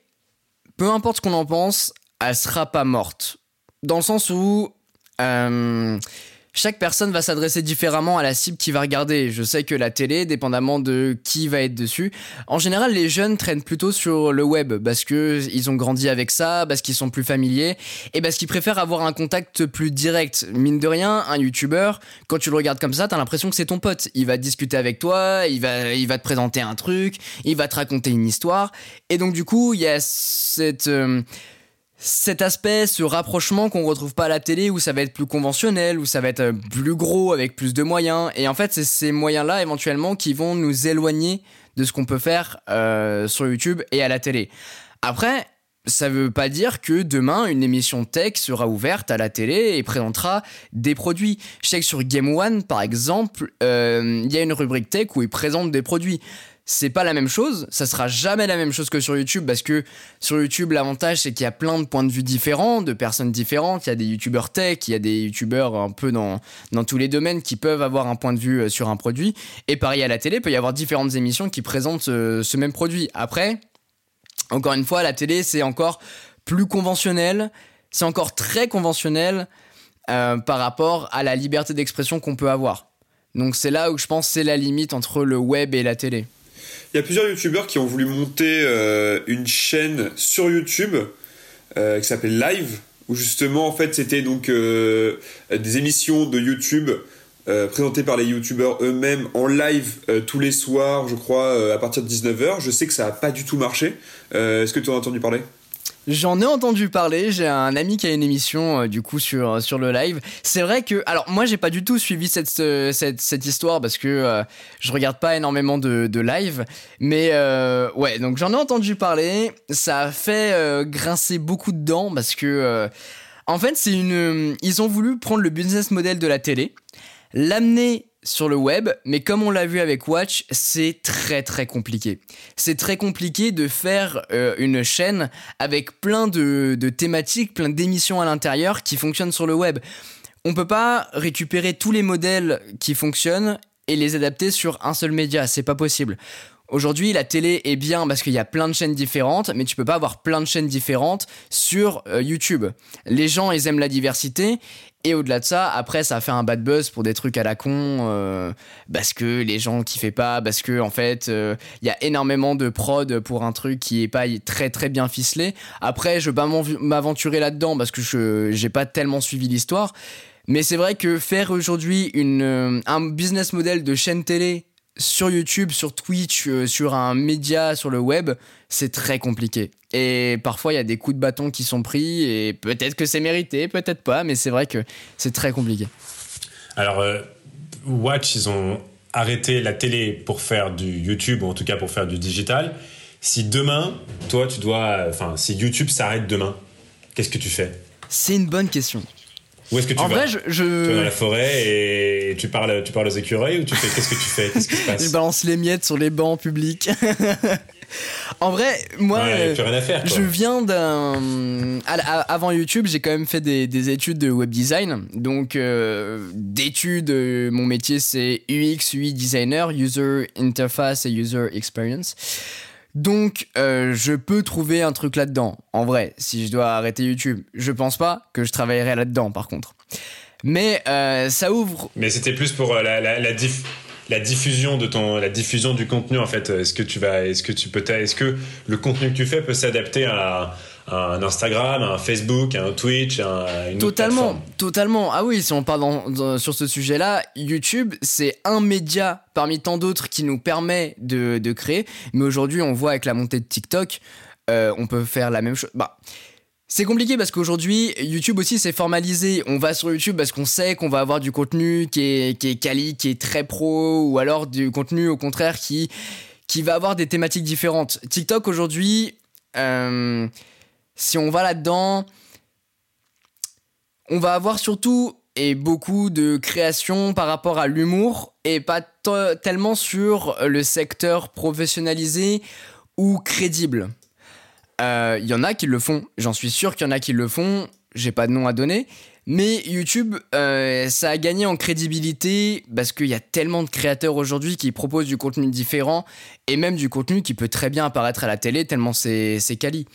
[SPEAKER 3] peu importe ce qu'on en pense, elle sera pas morte. Dans le sens où euh, chaque personne va s'adresser différemment à la cible qui va regarder. Je sais que la télé, dépendamment de qui va être dessus, en général, les jeunes traînent plutôt sur le web parce que ils ont grandi avec ça, parce qu'ils sont plus familiers et parce qu'ils préfèrent avoir un contact plus direct. Mine de rien, un youtubeur, quand tu le regardes comme ça, t'as l'impression que c'est ton pote. Il va discuter avec toi, il va, il va te présenter un truc, il va te raconter une histoire. Et donc, du coup, il y a cette, euh, cet aspect, ce rapprochement qu'on retrouve pas à la télé où ça va être plus conventionnel, où ça va être euh, plus gros avec plus de moyens. Et en fait, c'est ces moyens-là éventuellement qui vont nous éloigner de ce qu'on peut faire euh, sur YouTube et à la télé. Après, ça veut pas dire que demain une émission tech sera ouverte à la télé et présentera des produits. Je sais que sur Game One, par exemple, euh, il y a une rubrique tech où ils présentent des produits c'est pas la même chose, ça sera jamais la même chose que sur YouTube parce que sur YouTube l'avantage c'est qu'il y a plein de points de vue différents, de personnes différentes, il y a des youtubeurs tech, il y a des youtubeurs un peu dans, dans tous les domaines qui peuvent avoir un point de vue euh, sur un produit et pareil à la télé, il peut y avoir différentes émissions qui présentent euh, ce, même produit. Après, encore une fois, la télé c'est encore plus conventionnel, c'est encore très conventionnel euh, par rapport à la liberté d'expression qu'on peut avoir. Donc c'est là où je pense c'est la limite entre le web et la télé.
[SPEAKER 2] Il y a plusieurs youtubeurs qui ont voulu monter euh, une chaîne sur YouTube euh, qui s'appelle Live, où justement en fait c'était donc euh, des émissions de YouTube présentées par les youtubeurs eux-mêmes en live tous les soirs, je crois, à partir de 19h. Je sais que ça n'a pas du tout marché. Est-ce que tu en as entendu parler?
[SPEAKER 3] J'en ai entendu parler, j'ai un ami qui a une émission euh, du coup sur, sur le live. C'est vrai que, alors moi j'ai pas du tout suivi cette, cette, cette histoire parce que euh, je regarde pas énormément de, de live, mais euh, ouais, donc j'en ai entendu parler, ça a fait grincer beaucoup de dents parce que en fait c'est une... Ils ont voulu prendre le business model de la télé, l'amener sur le web, mais comme on l'a vu avec Watch, c'est très très compliqué. C'est très compliqué de faire euh, une chaîne avec plein de, thématiques, plein d'émissions à l'intérieur qui fonctionnent sur le web. On peut pas récupérer tous les modèles qui fonctionnent et les adapter sur un seul média, c'est pas possible. Aujourd'hui, la télé est bien parce qu'il y a plein de chaînes différentes, mais tu peux pas avoir plein de chaînes différentes sur euh, YouTube. Les gens, ils aiment la diversité, et au-delà de ça, après, ça a fait un bad buzz pour des trucs à la con, euh, parce que les gens kiffaient pas, parce que en fait, euh, il y a énormément de prod pour un truc qui est pas très très bien ficelé. Après, je vais pas m'aventurer là-dedans parce que je j'ai pas tellement suivi l'histoire. Mais c'est vrai que faire aujourd'hui un business model de chaîne télé sur YouTube, sur Twitch, euh, sur un média, sur le web, c'est très compliqué. Et parfois, il y a des coups de bâton qui sont pris, et peut-être que c'est mérité, peut-être pas, mais c'est vrai que c'est très compliqué.
[SPEAKER 4] Alors, euh, Watch, ils ont arrêté la télé pour faire du YouTube, ou en tout cas pour faire du digital. Si demain, toi, tu dois. Enfin, si YouTube s'arrête demain, qu'est-ce que tu fais?
[SPEAKER 3] C'est une bonne question.
[SPEAKER 4] Où est-ce que tu
[SPEAKER 3] en
[SPEAKER 4] vas
[SPEAKER 3] vrai, je,
[SPEAKER 4] Tu vas dans la forêt et tu parles, tu parles aux écureuils ou tu fais Qu'est-ce que tu fais Qu'est-ce qui se passe
[SPEAKER 3] Je balance les miettes sur les bancs publics. en vrai, moi,
[SPEAKER 4] ouais, rien à faire,
[SPEAKER 3] je viens d'un. Avant YouTube, j'ai quand même fait des, des, études de web design. Donc, euh, d'études, euh, mon métier c'est UX, UI designer, user interface et user experience. Donc, euh, je peux trouver un truc là-dedans. En vrai, si je dois arrêter YouTube, je pense pas que je travaillerai là-dedans, par contre. Mais euh, ça ouvre.
[SPEAKER 4] Mais c'était plus pour euh, la, la, diffusion de ton, la diffusion du contenu en fait. Est-ce que tu vas, est-ce que tu peux, est-ce que le contenu que tu fais peut s'adapter à un Instagram, un Facebook, un Twitch, un, une
[SPEAKER 3] Totalement, totalement. Ah oui, si on parle sur ce sujet-là, YouTube, c'est un média parmi tant d'autres qui nous permet de, de créer. Mais aujourd'hui, on voit avec la montée de TikTok, euh, on peut faire la même chose. Bah, c'est compliqué parce qu'aujourd'hui, YouTube aussi c'est formalisé. On va sur YouTube parce qu'on sait qu'on va avoir du contenu qui est, qui est quali, qui est très pro, ou alors du contenu au contraire qui, qui va avoir des thématiques différentes. TikTok aujourd'hui, euh, si on va là-dedans, on va avoir surtout et beaucoup de créations par rapport à l'humour et pas tellement sur le secteur professionnalisé ou crédible. Il euh, y en a qui le font, j'en suis sûr qu'il y en a qui le font, j'ai pas de nom à donner, mais YouTube, euh, ça a gagné en crédibilité parce qu'il y a tellement de créateurs aujourd'hui qui proposent du contenu différent et même du contenu qui peut très bien apparaître à la télé tellement c'est quali.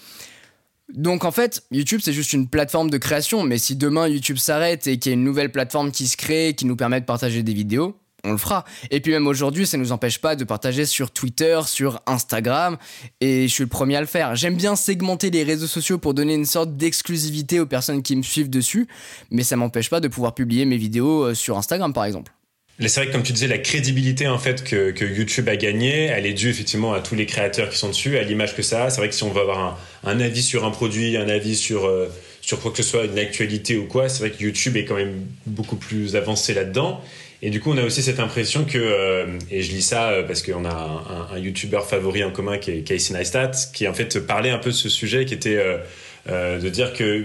[SPEAKER 3] Donc en fait, YouTube c'est juste une plateforme de création, mais si demain YouTube s'arrête et qu'il y a une nouvelle plateforme qui se crée, qui nous permet de partager des vidéos, on le fera. Et puis même aujourd'hui, ça ne nous empêche pas de partager sur Twitter, sur Instagram, et je suis le premier à le faire. J'aime bien segmenter les réseaux sociaux pour donner une sorte d'exclusivité aux personnes qui me suivent dessus, mais ça m'empêche pas de pouvoir publier mes vidéos euh, sur Instagram par exemple.
[SPEAKER 4] C'est vrai que comme tu disais, la crédibilité en fait que, YouTube a gagné, elle est due effectivement à tous les créateurs qui sont dessus, à l'image que ça a. C'est vrai que si on veut avoir un, avis sur un produit, un avis sur, euh, sur quoi que ce soit, une actualité ou quoi, c'est vrai que YouTube est quand même beaucoup plus avancé là-dedans. Et du coup, on a aussi cette impression que, euh, et je lis ça euh, parce qu'on a un, YouTuber favori en commun qui est Casey Neistat, qui en fait parlait un peu de ce sujet, qui était de dire que,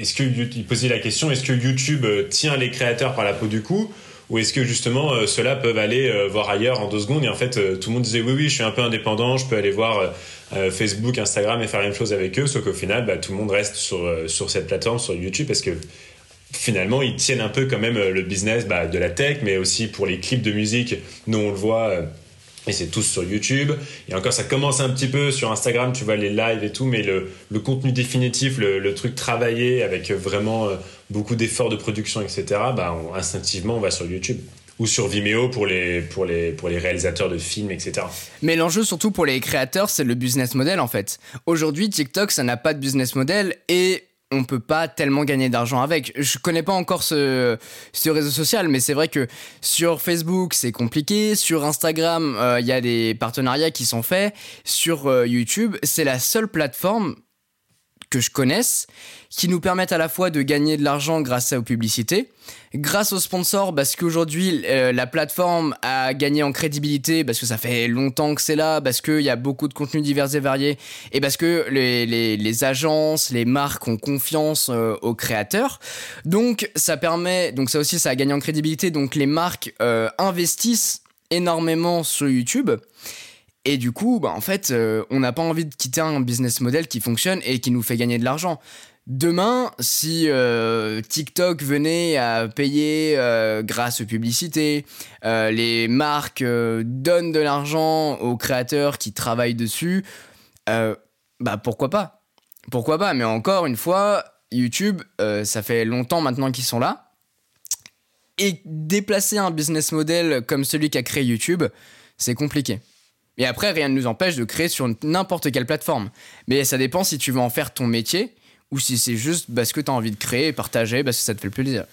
[SPEAKER 4] est-ce il posait la question, est-ce que YouTube tient les créateurs par la peau du cou ou est-ce que justement euh, ceux-là peuvent aller euh, voir ailleurs en deux secondes et en fait euh, tout le monde disait oui oui je suis un peu indépendant je peux aller voir Facebook Instagram et faire la même chose avec eux. Sauf qu'au final bah, tout le monde reste sur, sur cette plateforme sur YouTube parce que finalement ils tiennent un peu quand même le business bah, de la tech mais aussi pour les clips de musique. Nous on le voit et c'est tous sur YouTube. Et encore, ça commence un petit peu sur Instagram, tu vois les lives et tout, mais le, le contenu définitif, le, le, truc travaillé avec vraiment beaucoup d'efforts de production, etc., bah, instinctivement, on va sur YouTube ou sur Vimeo pour les, pour les, pour les réalisateurs de films, etc.
[SPEAKER 3] Mais l'enjeu surtout pour les créateurs, c'est le business model en fait. Aujourd'hui, TikTok, ça n'a pas de business model et on peut pas tellement gagner d'argent avec. Je connais pas encore ce, ce réseau social, mais c'est vrai que sur Facebook, c'est compliqué. Sur Instagram, euh, il y a des partenariats qui sont faits. Sur euh, YouTube, c'est la seule plateforme que je connaisse, qui nous permettent à la fois de gagner de l'argent grâce aux publicités, grâce aux sponsors, parce qu'aujourd'hui, euh, la plateforme a gagné en crédibilité, parce que ça fait longtemps que c'est là, parce qu'il y a beaucoup de contenus divers et variés, et parce que les, les, agences, les marques ont confiance euh, aux créateurs. Donc, ça permet, donc ça aussi, ça a gagné en crédibilité, donc les marques euh, investissent énormément sur YouTube. Et du coup, bah, en fait, on n'a pas envie de quitter un business model qui fonctionne et qui nous fait gagner de l'argent. Demain, si euh, TikTok venait à payer euh, grâce aux publicités, les marques donnent de l'argent aux créateurs qui travaillent dessus, bah pourquoi pas? Pourquoi pas? Mais encore une fois, YouTube, ça fait longtemps maintenant qu'ils sont là. Et déplacer un business model comme celui qu'a créé YouTube, c'est compliqué. Et après, rien ne nous empêche de créer sur n'importe quelle plateforme. Mais ça dépend si tu veux en faire ton métier ou si c'est juste parce que tu as envie de créer et partager parce que ça te fait plaisir.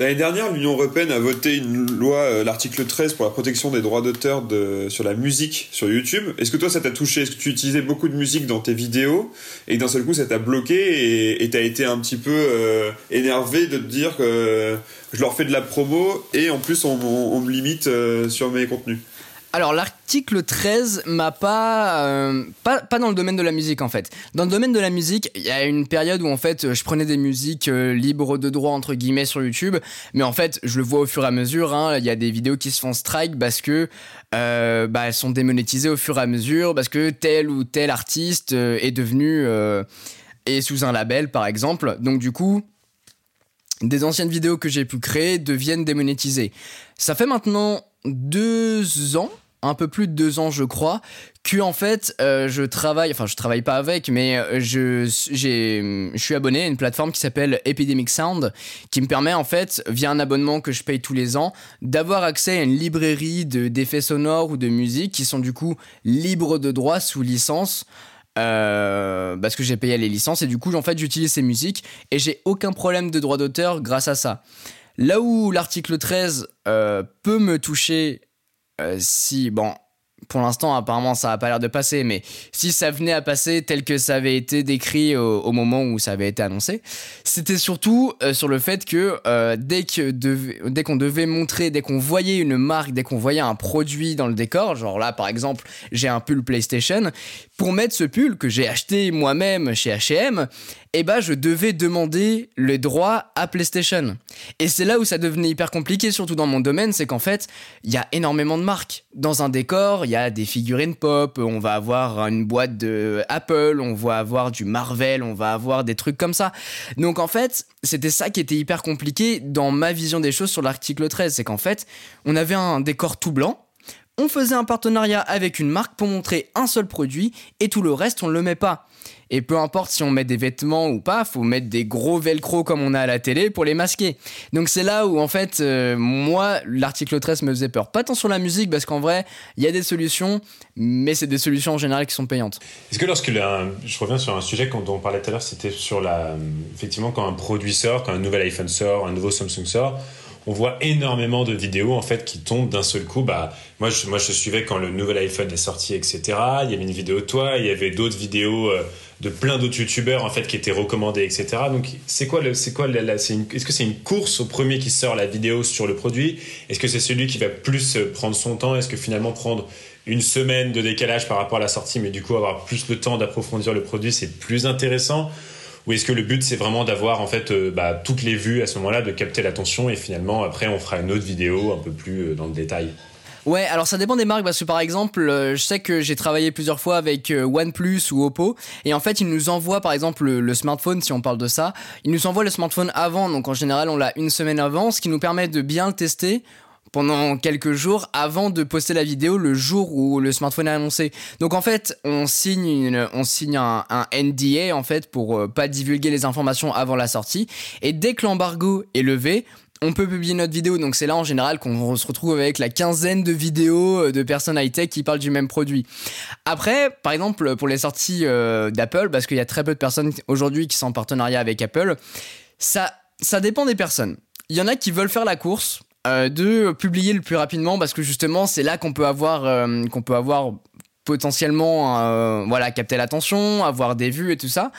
[SPEAKER 2] L'année dernière, l'Union européenne a voté une loi, euh, l'article 13, pour la protection des droits d'auteur sur la musique sur YouTube. Est-ce que toi, ça t'a touché? Est-ce que tu utilisais beaucoup de musique dans tes vidéos? Et d'un seul coup, ça t'a bloqué et t'as été un petit peu euh, énervé de te dire que je leur fais de la promo et en plus, on, me limite euh, sur mes contenus?
[SPEAKER 3] Alors l'article 13 m'a pas, euh, pas, pas dans le domaine de la musique en fait. Dans le domaine de la musique, il y a une période où en fait je prenais des musiques euh, libres de droit entre guillemets sur YouTube, mais en fait je le vois au fur et à mesure. Hein. Il y a des vidéos qui se font strike parce que euh, bah, elles sont démonétisées au fur et à mesure parce que tel ou tel artiste est devenu est sous un label par exemple. Donc du coup des anciennes vidéos que j'ai pu créer deviennent démonétisées. Ça fait maintenant deux ans un peu plus de deux ans, je crois, que en fait, euh, je travaille, enfin, je travaille pas avec, mais euh, je, suis abonné à une plateforme qui s'appelle Epidemic Sound, qui me permet en fait, via un abonnement que je paye tous les ans, d'avoir accès à une librairie de, d'effets sonores ou de musique qui sont du coup libres de droit sous licence. Euh, parce que j'ai payé les licences et du coup en fait j'utilise ces musiques et j'ai aucun problème de droit d'auteur grâce à ça. Là où l'article 13 peut me toucher euh, si, bon, pour l'instant, apparemment, ça n'a pas l'air de passer, mais si ça venait à passer tel que ça avait été décrit au, moment où ça avait été annoncé, c'était surtout euh, sur le fait que euh, dès que dès qu'on devait montrer, dès qu'on voyait une marque, dès qu'on voyait un produit dans le décor, genre là par exemple, j'ai un pull PlayStation, pour mettre ce pull que j'ai acheté moi-même chez H&M, eh ben je devais demander le droit à PlayStation. Et c'est là où ça devenait hyper compliqué, surtout dans mon domaine, c'est qu'en fait, il y a énormément de marques. Dans un décor, il y a des figurines pop, on va avoir une boîte de Apple, on va avoir du Marvel, on va avoir des trucs comme ça. Donc en fait, c'était ça qui était hyper compliqué dans ma vision des choses sur l'article 13, c'est qu'en fait, on avait un décor tout blanc, on faisait un partenariat avec une marque pour montrer un seul produit et tout le reste on ne le met pas. Et peu importe si on met des vêtements ou pas, faut mettre des gros velcro comme on a à la télé pour les masquer. Donc c'est là où en fait euh, moi l'article 13 me faisait peur. Pas tant sur la musique parce qu'en vrai il y a des solutions, mais c'est des solutions en général qui sont payantes.
[SPEAKER 4] Est-ce que lorsque je reviens sur un sujet dont on parlait tout à l'heure, c'était sur la effectivement quand un produit sort, quand un nouvel iPhone sort, un nouveau Samsung sort on voit énormément de vidéos en fait qui tombent d'un seul coup. Bah, moi, je, moi, je suivais quand le nouvel iPhone est sorti, etc. Il y avait une vidéo toi, il y avait d'autres vidéos euh, de plein d'autres youtubeurs en fait qui étaient recommandées, etc. Donc, c'est quoi, c'est quoi, est-ce que c'est une course au premier qui sort la vidéo sur le produit? Est-ce que c'est celui qui va plus euh, prendre son temps? Est-ce que finalement prendre une semaine de décalage par rapport à la sortie, mais du coup avoir plus le temps d'approfondir le produit, c'est plus intéressant? Ou est-ce que le but c'est vraiment d'avoir en fait euh, bah, toutes les vues à ce moment-là, de capter l'attention et finalement après on fera une autre vidéo un peu plus euh, dans le détail?
[SPEAKER 3] Ouais, alors ça dépend des marques parce que par exemple, euh, je sais que j'ai travaillé plusieurs fois avec OnePlus ou Oppo et en fait, ils nous envoient par exemple le, smartphone si on parle de ça, ils nous envoient le smartphone avant donc en général, on l'a une semaine avant, ce qui nous permet de bien le tester pendant quelques jours avant de poster la vidéo le jour où le smartphone est annoncé. Donc en fait, on signe, on signe un, NDA en fait pour euh, pas divulguer les informations avant la sortie. Et dès que l'embargo est levé, on peut publier notre vidéo. Donc c'est là en général qu'on se retrouve avec la quinzaine de vidéos euh, de personnes high-tech qui parlent du même produit. Après, par exemple, pour les sorties euh, d'Apple, parce qu'il y a très peu de personnes aujourd'hui qui sont en partenariat avec Apple, ça, ça dépend des personnes. Il y en a qui veulent faire la course euh, de publier le plus rapidement parce que justement c'est là qu'on peut avoir euh, qu'on peut avoir potentiellement euh, voilà capter l'attention, avoir des vues et tout ça.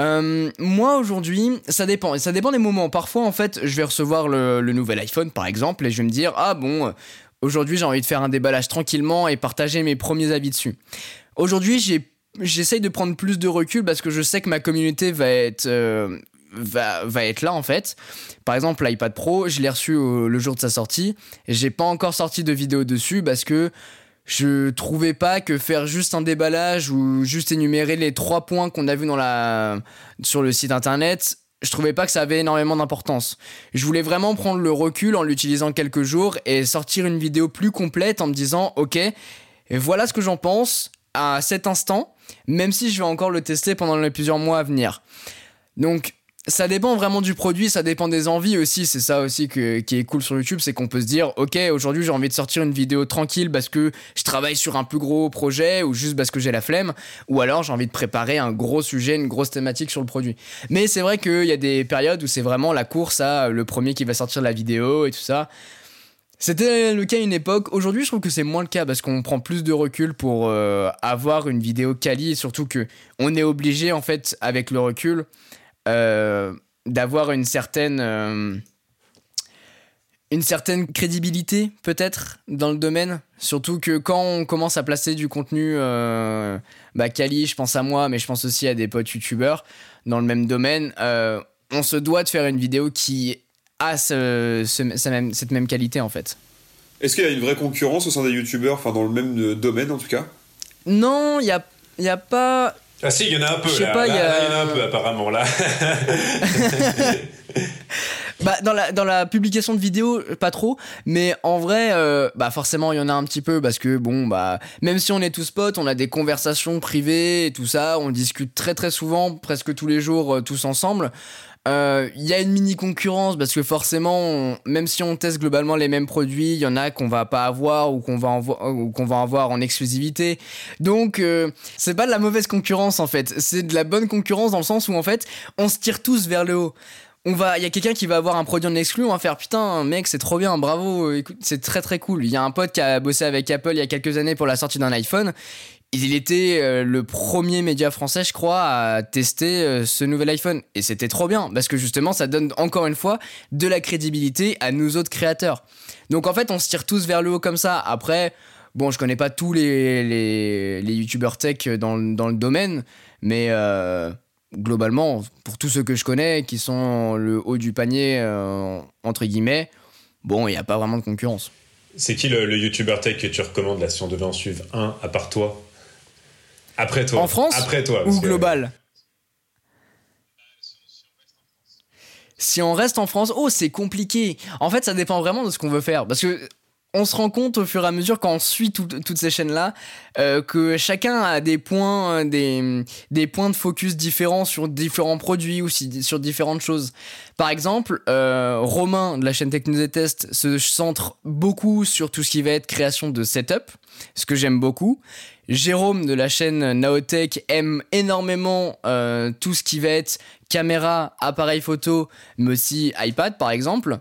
[SPEAKER 3] Euh, moi aujourd'hui, ça dépend. Ça dépend des moments. Parfois, en fait, je vais recevoir le, nouvel iPhone, par exemple, et je vais me dire ah bon, aujourd'hui j'ai envie de faire un déballage tranquillement et partager mes premiers avis dessus. Aujourd'hui, j'essaye de prendre plus de recul parce que je sais que ma communauté va être va, va être là en fait. Par exemple, l'iPad Pro, je l'ai reçu au- le jour de sa sortie. J'ai pas encore sorti de vidéo dessus parce que je trouvais pas que faire juste un déballage ou juste énumérer les trois points qu'on a vu dans la sur le site internet, je trouvais pas que ça avait énormément d'importance. Je voulais vraiment prendre le recul en l'utilisant quelques jours et sortir une vidéo plus complète en me disant OK, voilà ce que j'en pense à cet instant, même si je vais encore le tester pendant les plusieurs mois à venir. Donc ça dépend vraiment du produit, ça dépend des envies aussi. C'est ça aussi qui est cool sur YouTube, c'est qu'on peut se dire, ok, aujourd'hui j'ai envie de sortir une vidéo tranquille parce que je travaille sur un plus gros projet ou juste parce que j'ai la flemme, ou alors j'ai envie de préparer un gros sujet, une grosse thématique sur le produit. Mais c'est vrai qu'il y a des périodes où c'est vraiment la course à le premier qui va sortir la vidéo et tout ça. C'était le cas à une époque. Aujourd'hui, je trouve que c'est moins le cas parce qu'on prend plus de recul pour euh, avoir une vidéo quali et surtout que on est obligé en fait avec le recul d'avoir une certaine euh, une certaine crédibilité peut-être dans le domaine. Surtout que quand on commence à placer du contenu euh, bah quali, je pense à moi, mais je pense aussi à des potes youtubeurs dans le même domaine. euh, on se doit de faire une vidéo qui a ce- ce- même- cette même qualité en fait.
[SPEAKER 2] Est-ce qu'il y a une vraie concurrence au sein des youtubeurs, enfin dans le même euh, domaine en tout cas?
[SPEAKER 3] Non, il y a, y a pas.
[SPEAKER 4] Ah si, il y en a un peu
[SPEAKER 3] Je sais
[SPEAKER 4] là.
[SPEAKER 3] pas,
[SPEAKER 4] Là,
[SPEAKER 3] il y a-
[SPEAKER 4] là, il y en a un peu apparemment là.
[SPEAKER 3] Bah, dans la, dans la publication de vidéos, pas trop. Mais en vrai, euh, bah, forcément, il y en a un petit peu parce que, bon, bah, même si on est tous potes, on a des conversations privées et tout ça. On discute très, très souvent, presque tous les jours, euh, tous ensemble. Euh, Il y a une mini concurrence parce que forcément, même si on teste globalement les mêmes produits, il y en a qu'on va pas avoir ou qu'on va, ou qu'on va avoir en exclusivité. Donc, euh, c'est pas de la mauvaise concurrence en fait. C'est de la bonne concurrence dans le sens où en fait, on se tire tous vers le haut on va il y a quelqu'un qui va avoir un produit en exclu on va faire putain mec c'est trop bien bravo écoute c'est très très cool il y a un pote qui a bossé avec Apple il y a quelques années pour la sortie d'un iPhone il était euh, le premier média français je crois à tester euh, ce nouvel iPhone. Et c'était trop bien parce que justement ça donne encore une fois de la crédibilité à nous autres créateurs. Donc en fait on se tire tous vers le haut comme ça. Après bon je connais pas tous les les, youtubeurs tech dans, dans le domaine mais euh, globalement, pour tous ceux que je connais qui sont le haut du panier, entre guillemets, bon, il n'y a pas vraiment de concurrence.
[SPEAKER 4] C'est qui le, le YouTuber tech que tu recommandes là si on devait en suivre un à part toi? Après toi.
[SPEAKER 3] En France
[SPEAKER 4] Après toi.
[SPEAKER 3] Ou global Si on reste en France, oh, c'est compliqué. En fait, ça dépend vraiment de ce qu'on veut faire. Parce que on se rend compte au fur et à mesure quand on suit tout- toutes ces chaînes-là euh, que chacun a des points, euh, des, points de focus différents sur différents produits ou sur différentes choses. Par exemple, euh, Romain de la chaîne Techno et Test se centre beaucoup sur tout ce qui va être création de setup, ce que j'aime beaucoup. Jérôme de la chaîne Naotech aime énormément tout ce qui va être caméra, appareil photo, mais aussi iPad par exemple.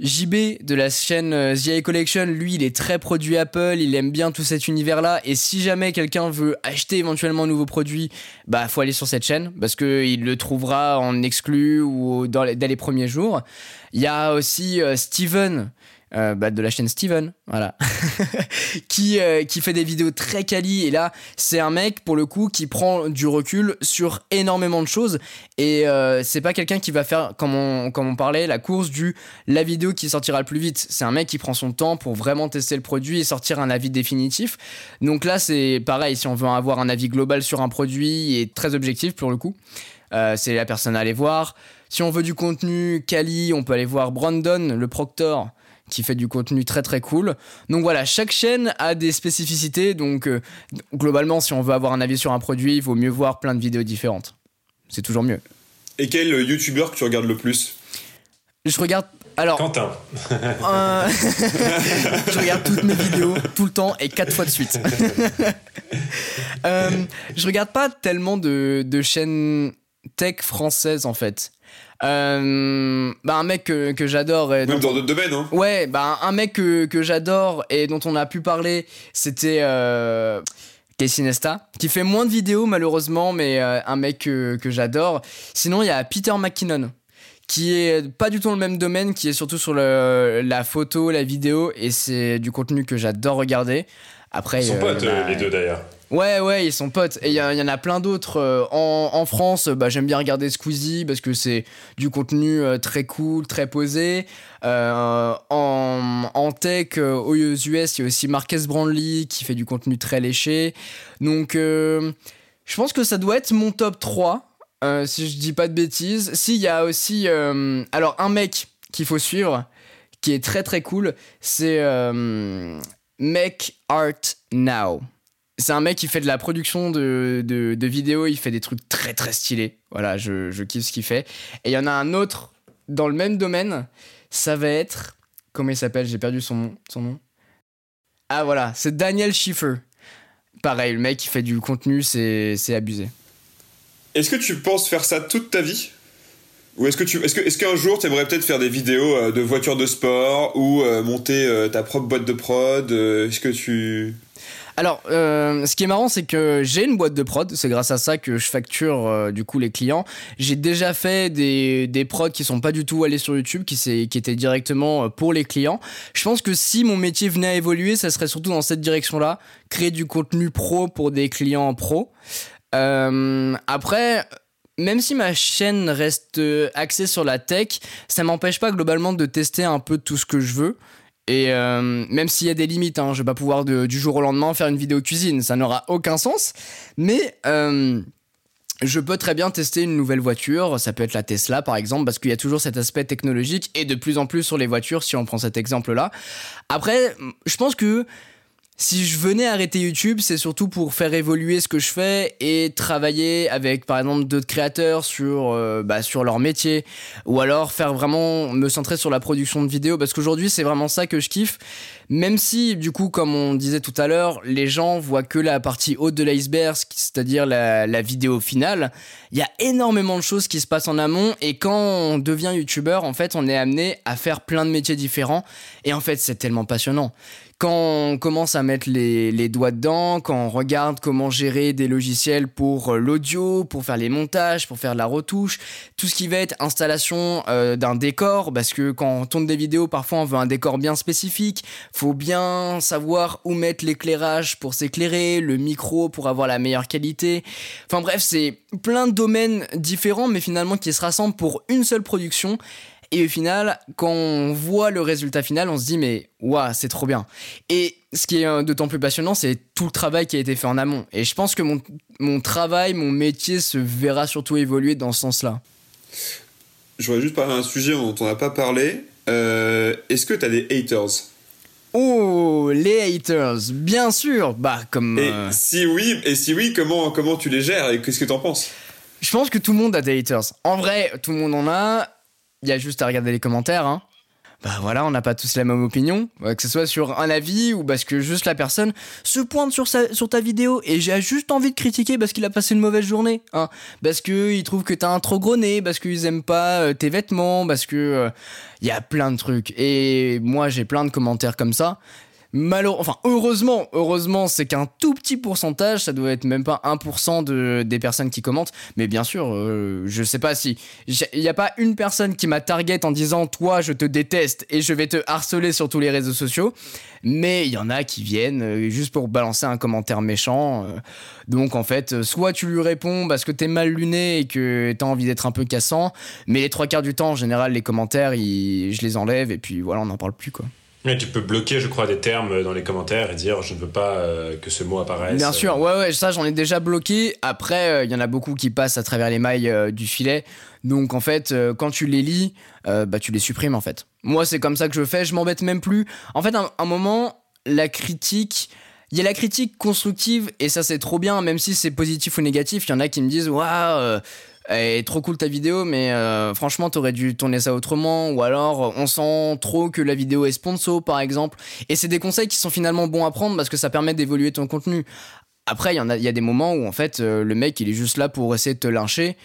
[SPEAKER 3] JB de la chaîne euh, The Collection, lui, il est très produit Apple, il aime bien tout cet univers-là. Et si jamais quelqu'un veut acheter éventuellement un nouveau produit, bah faut aller sur cette chaîne parce que il le trouvera en exclu ou dans les, dès les premiers jours. Il y a aussi euh, Steven. Euh, bah, de la chaîne Steven, voilà, qui, euh, qui fait des vidéos très quali. Et là, c'est un mec, pour le coup, qui prend du recul sur énormément de choses. Et euh, c'est pas quelqu'un qui va faire, comme on, comme on parlait, la course du la vidéo qui sortira le plus vite. C'est un mec qui prend son temps pour vraiment tester le produit et sortir un avis définitif. Donc là, c'est pareil, si on veut avoir un avis global sur un produit et très objectif pour le coup, c'est la personne à aller voir. Si on veut du contenu quali, on peut aller voir Brandon, le proctor, qui fait du contenu très très cool. Donc voilà, chaque chaîne a des spécificités. Donc euh, globalement, si on veut avoir un avis sur un produit, il vaut mieux voir plein de vidéos différentes. C'est toujours mieux.
[SPEAKER 2] Et quel euh, youtubeur que tu regardes le plus?
[SPEAKER 3] Je regarde. Alors,
[SPEAKER 4] Quentin.
[SPEAKER 3] Euh, je regarde toutes mes vidéos tout le temps et quatre fois de suite. Euh, je regarde pas tellement de, de chaînes tech françaises en fait. Euh, bah un mec que, que j'adore
[SPEAKER 2] Même
[SPEAKER 3] dont-
[SPEAKER 2] dans d'autres domaines, hein
[SPEAKER 3] Ouais, bah un mec que, que j'adore et dont on a pu parler, c'était euh, Casey Nesta, qui fait moins de vidéos malheureusement, mais euh, un mec que, j'adore. Sinon, il y a Peter McKinnon, qui est pas du tout dans le même domaine, qui est surtout sur la photo, la vidéo, et c'est du contenu que j'adore regarder. Après,
[SPEAKER 4] Ils sont potes, les deux d'ailleurs.
[SPEAKER 3] Ouais, ouais, ils sont potes. Et il y, en a plein d'autres. Euh, en, France, bah, j'aime bien regarder Squeezie parce que c'est du contenu euh, très cool, très posé. Euh, en, tech, aux US, il y a aussi Marques Brandley qui fait du contenu très léché. Donc, je pense que ça doit être mon top 3, si je dis pas de bêtises. S'il y a aussi. alors, un mec qu'il faut suivre, qui est très très cool, c'est Make Art Now. C'est un mec qui fait de la production de, de, vidéos, il fait des trucs très très stylés. Voilà, je, je kiffe ce qu'il fait. Et il y en a un autre dans le même domaine, ça va être. Comment il s'appelle? J'ai perdu son, son nom. Ah voilà, c'est Daniel Schiffer. Pareil, le mec qui fait du contenu, c'est abusé.
[SPEAKER 2] Est-ce que tu penses faire ça toute ta vie? Ou est-ce que tu, est-ce que, est-ce qu'un jour tu aimerais peut-être faire des vidéos euh, de voitures de sport ou euh, monter euh, ta propre boîte de prod Est-ce que tu
[SPEAKER 3] alors, euh, ce qui est marrant, c'est que j'ai une boîte de prod. C'est grâce à ça que je facture euh, du coup les clients. J'ai déjà fait des, des prods qui sont pas du tout allés sur YouTube, qui, qui étaient directement euh, pour les clients. Je pense que si mon métier venait à évoluer, ça serait surtout dans cette direction-là, créer du contenu pro pour des clients pro. après même si ma chaîne reste axée sur la tech, ça m'empêche pas globalement de tester un peu tout ce que je veux. Et euh, même s'il y a des limites, hein, je vais pas pouvoir du jour au lendemain faire une vidéo cuisine, ça n'aura aucun sens. Mais euh, je peux très bien tester une nouvelle voiture, ça peut être la Tesla par exemple, parce qu'il y a toujours cet aspect technologique et de plus en plus sur les voitures si on prend cet exemple-là. Après, je pense que si je venais arrêter YouTube, c'est surtout pour faire évoluer ce que je fais et travailler avec, par exemple, d'autres créateurs sur, euh, bah, sur leur métier, ou alors faire vraiment me centrer sur la production de vidéos, parce qu'aujourd'hui, c'est vraiment ça que je kiffe. Même si, du coup, comme on disait tout à l'heure, les gens voient que la partie haute de l'iceberg, c'est-à-dire la, vidéo finale, il y a énormément de choses qui se passent en amont, et quand on devient YouTuber, en fait, on est amené à faire plein de métiers différents, et en fait, c'est tellement passionnant quand on commence à mettre les, doigts dedans, quand on regarde comment gérer des logiciels pour euh, l'audio, pour faire les montages, pour faire la retouche, tout ce qui va être installation euh, d'un décor, parce que quand on tourne des vidéos, parfois on veut un décor bien spécifique, faut bien savoir où mettre l'éclairage pour s'éclairer, le micro pour avoir la meilleure qualité. Enfin bref, c'est plein de domaines différents, mais finalement qui se rassemblent pour une seule production. Et au final, quand on voit le résultat final, on se dit mais waouh, c'est trop bien. Et ce qui est euh, d'autant plus passionnant, c'est tout le travail qui a été fait en amont. Et je pense que mon, mon travail, mon métier se verra surtout évoluer dans ce sens-là.
[SPEAKER 2] Je voudrais juste parler d'un sujet dont on n'a pas parlé. Euh, est-ce que tu as des haters?
[SPEAKER 3] Oh, les haters, bien sûr. Bah comme.
[SPEAKER 2] Et euh, si oui, et si oui, comment comment tu les gères et qu'est-ce que tu en penses?
[SPEAKER 3] Je pense que tout le monde a des haters. En vrai, tout le monde en a il y a juste à regarder les commentaires. Hein. Bah voilà, on n'a pas tous la même opinion, que ce soit sur un avis ou parce que juste la personne se pointe sur, sur ta vidéo et j'ai juste envie de critiquer parce qu'il a passé une mauvaise journée. Hein. Parce qu'il trouve que t'as un trop gros nez, parce qu'ils aiment pas euh, tes vêtements, parce que il euh, y a plein de trucs. Et moi j'ai plein de commentaires comme ça malheureusement, enfin heureusement, heureusement, c'est qu'un tout petit pourcentage, ça doit être même pas 1% de, des personnes qui commentent, mais bien sûr, euh, je sais pas si il n'y a pas une personne qui m'a target en disant toi je te déteste et je vais te harceler sur tous les réseaux sociaux, mais il y en a qui viennent euh, juste pour balancer un commentaire méchant. Euh. donc en fait, soit tu lui réponds parce que t'es mal luné et que t'as envie d'être un peu cassant, mais les trois quarts du temps en général les commentaires, je les enlève et puis voilà on n'en parle plus quoi
[SPEAKER 4] tu peux bloquer, je crois, des termes dans les commentaires et dire je ne veux pas euh, que ce mot apparaisse.
[SPEAKER 3] Bien sûr, ouais, ouais, ça j'en ai déjà bloqué. Après, euh, il y en a beaucoup qui passent à travers les mailles euh, du filet. Donc en fait, quand tu les lis, bah tu les supprimes en fait. Moi, c'est comme ça que je fais. Je m'embête même plus. En fait, à un moment, la critique. Il y a la critique constructive et ça c'est trop bien, même si c'est positif ou négatif. Il y en a qui me disent waouh, est trop cool ta vidéo, mais euh, franchement, t'aurais dû tourner ça autrement. Ou alors, on sent trop que la vidéo est sponsor, par exemple. Et c'est des conseils qui sont finalement bons à prendre parce que ça permet d'évoluer ton contenu. Après, il y, en a, y a des moments où, en fait, euh, le mec, il est juste là pour essayer de te lyncher.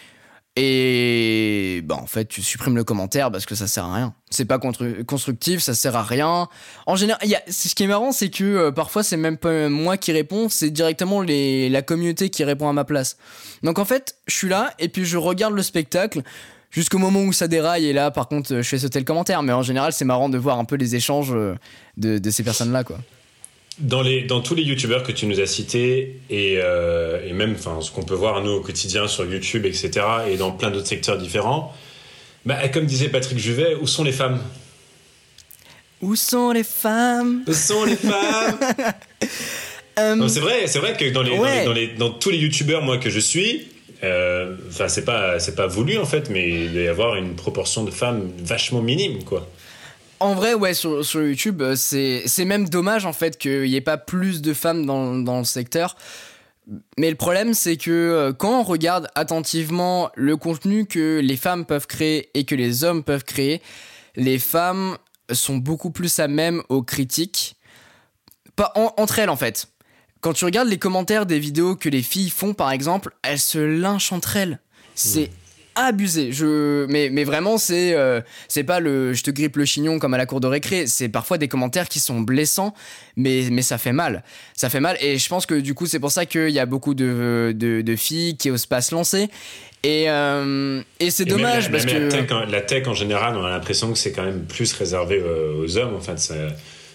[SPEAKER 3] Et bah en fait tu supprimes le commentaire parce que ça sert à rien. C'est pas constructif, ça sert à rien. En général, y a, ce qui est marrant, c'est que euh, parfois c'est même pas moi qui réponds, c'est directement les, la communauté qui répond à ma place. Donc en fait, je suis là et puis je regarde le spectacle jusqu'au moment où ça déraille et là par contre je fais sauter le commentaire. Mais en général, c'est marrant de voir un peu les échanges euh, de, de ces personnes-là quoi.
[SPEAKER 4] Dans, les, dans tous les youtubeurs que tu nous as cités, et, euh, et même ce qu'on peut voir nous au quotidien sur YouTube, etc., et dans plein d'autres secteurs différents, bah, comme disait Patrick Juvet, où sont les femmes?
[SPEAKER 3] Où sont les femmes?
[SPEAKER 4] Où sont les femmes? Euh, C'est vrai, c'est vrai que dans, les, dans, les, dans, tous les youtubeurs moi que je suis, euh, enfin c'est pas c'est pas voulu en fait, mais il doit y avoir une proportion de femmes vachement minime quoi.
[SPEAKER 3] En vrai, ouais, sur, YouTube, euh, c'est même dommage en fait qu'il n'y ait pas plus de femmes dans, dans le secteur. Mais le problème, c'est que euh, quand on regarde attentivement le contenu que les femmes peuvent créer et que les hommes peuvent créer, les femmes sont beaucoup plus à même aux critiques. Pas entre elles en fait. Quand tu regardes les commentaires des vidéos que les filles font par exemple, elles se lynchent entre elles. C'est mmh abusé. Je, mais, mais vraiment, c'est euh, c'est pas le je te grippe le chignon comme à la cour de récré. C'est parfois des commentaires qui sont blessants, mais, mais ça fait mal. Ça fait mal. Et je pense que du coup, c'est pour ça qu'il y a beaucoup de, de, de, filles qui osent pas se lancer. Et, euh, et c'est dommage parce que.
[SPEAKER 4] La tech, en général, on a l'impression que c'est quand même plus réservé aux hommes. En fait, ça.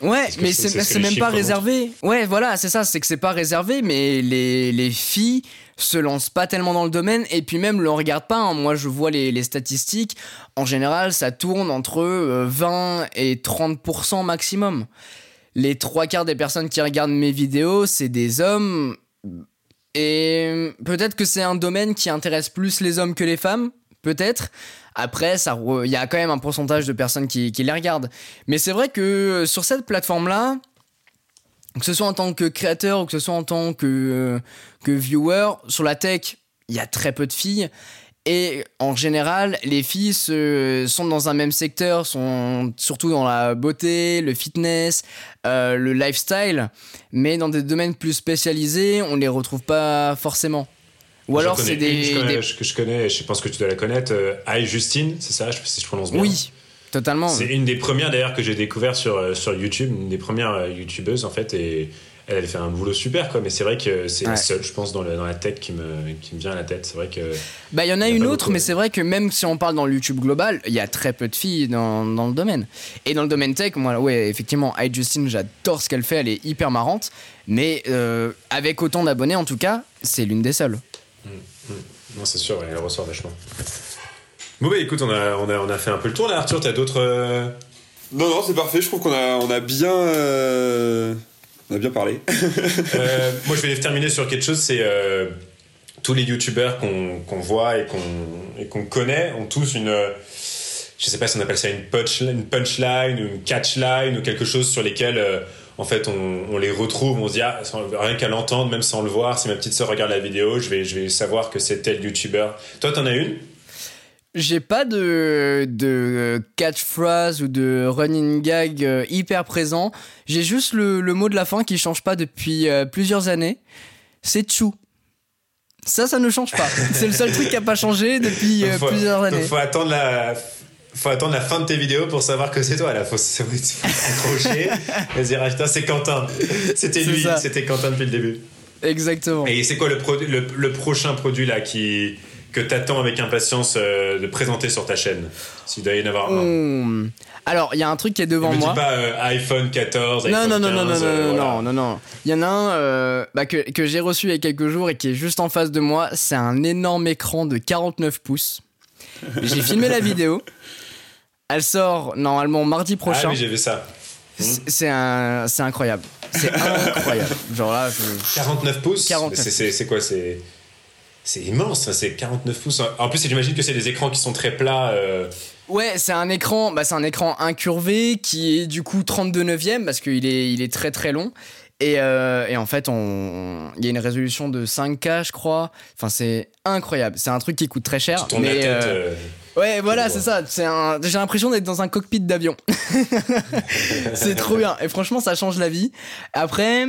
[SPEAKER 3] Ouais, mais c'est même pas réservé. Ouais, voilà, c'est ça, c'est que c'est pas réservé, mais les, les filles se lancent pas tellement dans le domaine et puis même le regarde pas. Hein. Moi, je vois les, statistiques. En général, ça tourne entre 20 euh, et 30% maximum. Les trois quarts des personnes qui regardent mes vidéos, c'est des hommes. Et peut-être que c'est un domaine qui intéresse plus les hommes que les femmes, peut-être. Après, il y a quand même un pourcentage de personnes qui, les regardent. Mais c'est vrai que euh, sur cette plateforme-là, que ce soit en tant que créateur ou que ce soit en tant que, euh, que viewer, sur la tech, il y a très peu de filles. Et en général, les filles sont dans un même secteur, sont surtout dans la beauté, le fitness, euh, le lifestyle, mais dans des domaines plus spécialisés, on les retrouve pas forcément.
[SPEAKER 4] Ou alors c'est des, que je connais, je pense que tu dois la connaître, euh, Justine, c'est ça, je si je prononce bien.
[SPEAKER 3] Oui, totalement.
[SPEAKER 4] C'est une des premières d'ailleurs que j'ai découvert sur euh, sur YouTube, une des premières euh, youtubeuses en fait et elle, elle fait un boulot super quoi mais c'est vrai que c'est la seule je pense dans, dans la tête qui me, qui me vient à la tête. C'est vrai que
[SPEAKER 3] bah il y en a, une autre mais c'est vrai que même si on parle dans le YouTube global il y a très peu de filles dans, dans le domaine. Et dans le domaine tech moi ouais effectivement Justine j'adore ce qu'elle fait elle est hyper marrante mais avec autant d'abonnés en tout cas c'est l'une des seules.
[SPEAKER 4] Non, c'est sûr, elle ressort vachement. Bon, bah écoute, on a, on, a, on a fait un peu le tour là, Arthur, t'as d'autres. Euh,
[SPEAKER 2] non, non, c'est parfait, je trouve qu'on a, on a bien. Euh, on a bien parlé.
[SPEAKER 4] Euh, moi, je vais terminer sur quelque chose, c'est. tous les youtubeurs qu'on voit et qu'on qu'on connaît ont tous une. je sais pas si on appelle ça une, punchline, une punchline, une catchline ou quelque chose sur lesquels en fait, on, les retrouve, on se dit, ah, rien qu'à l'entendre, même sans le voir, si ma petite soeur regarde la vidéo, je vais, je vais savoir que c'est tel youtubeur. Toi, t'en as une?
[SPEAKER 3] J'ai pas de, de catchphrase ou de running gag euh, hyper présent. J'ai juste le, le, mot de la fin qui change pas depuis euh, plusieurs années. C'est chou. Ça, ça ne change pas. C'est le seul truc qui a pas changé depuis euh, plusieurs années.
[SPEAKER 4] faut attendre la faut attendre la fin de tes vidéos pour savoir que c'est toi là. Faut s'accrocher et dire ah, c'est Quentin. C'était lui, c'était Quentin depuis le début.
[SPEAKER 3] Exactement.
[SPEAKER 4] Et c'est quoi le, le, prochain produit là qui que t'attends avec impatience euh, de présenter sur ta chaîne S'il doit y en avoir un.
[SPEAKER 3] Hmm. Alors, il y a un truc qui est devant moi.
[SPEAKER 4] dis pas euh, iPhone 14,
[SPEAKER 3] non,
[SPEAKER 4] iPhone
[SPEAKER 3] non, non,
[SPEAKER 4] 15,
[SPEAKER 3] non, non, non, non, non, non. Il y en a un euh, bah, que, que j'ai reçu il y a quelques jours et qui est juste en face de moi. C'est un énorme écran de 49 pouces. J'ai filmé la vidéo. Elle sort normalement mardi prochain. Ah
[SPEAKER 4] oui, j'ai vu ça.
[SPEAKER 3] C'est un, c'est incroyable. C'est incroyable. Genre là,
[SPEAKER 4] 49 pouces. C'est quoi C'est c'est immense. C'est 49 pouces. En plus, j'imagine que c'est des écrans qui sont très plats. Euh.
[SPEAKER 3] Ouais, c'est un écran, bah, c'est un écran incurvé qui est du coup 32 neuvième parce qu'il est, il est très très long. Et, euh, et, en fait, on, il y a une résolution de 5K, je crois. Enfin, c'est incroyable. C'est un truc qui coûte très cher.
[SPEAKER 4] Tu mais, la tête, euh,
[SPEAKER 3] Ouais, voilà, c'est ça. C'est un... J'ai l'impression d'être dans un cockpit d'avion. c'est trop bien. Et franchement, ça change la vie. Après,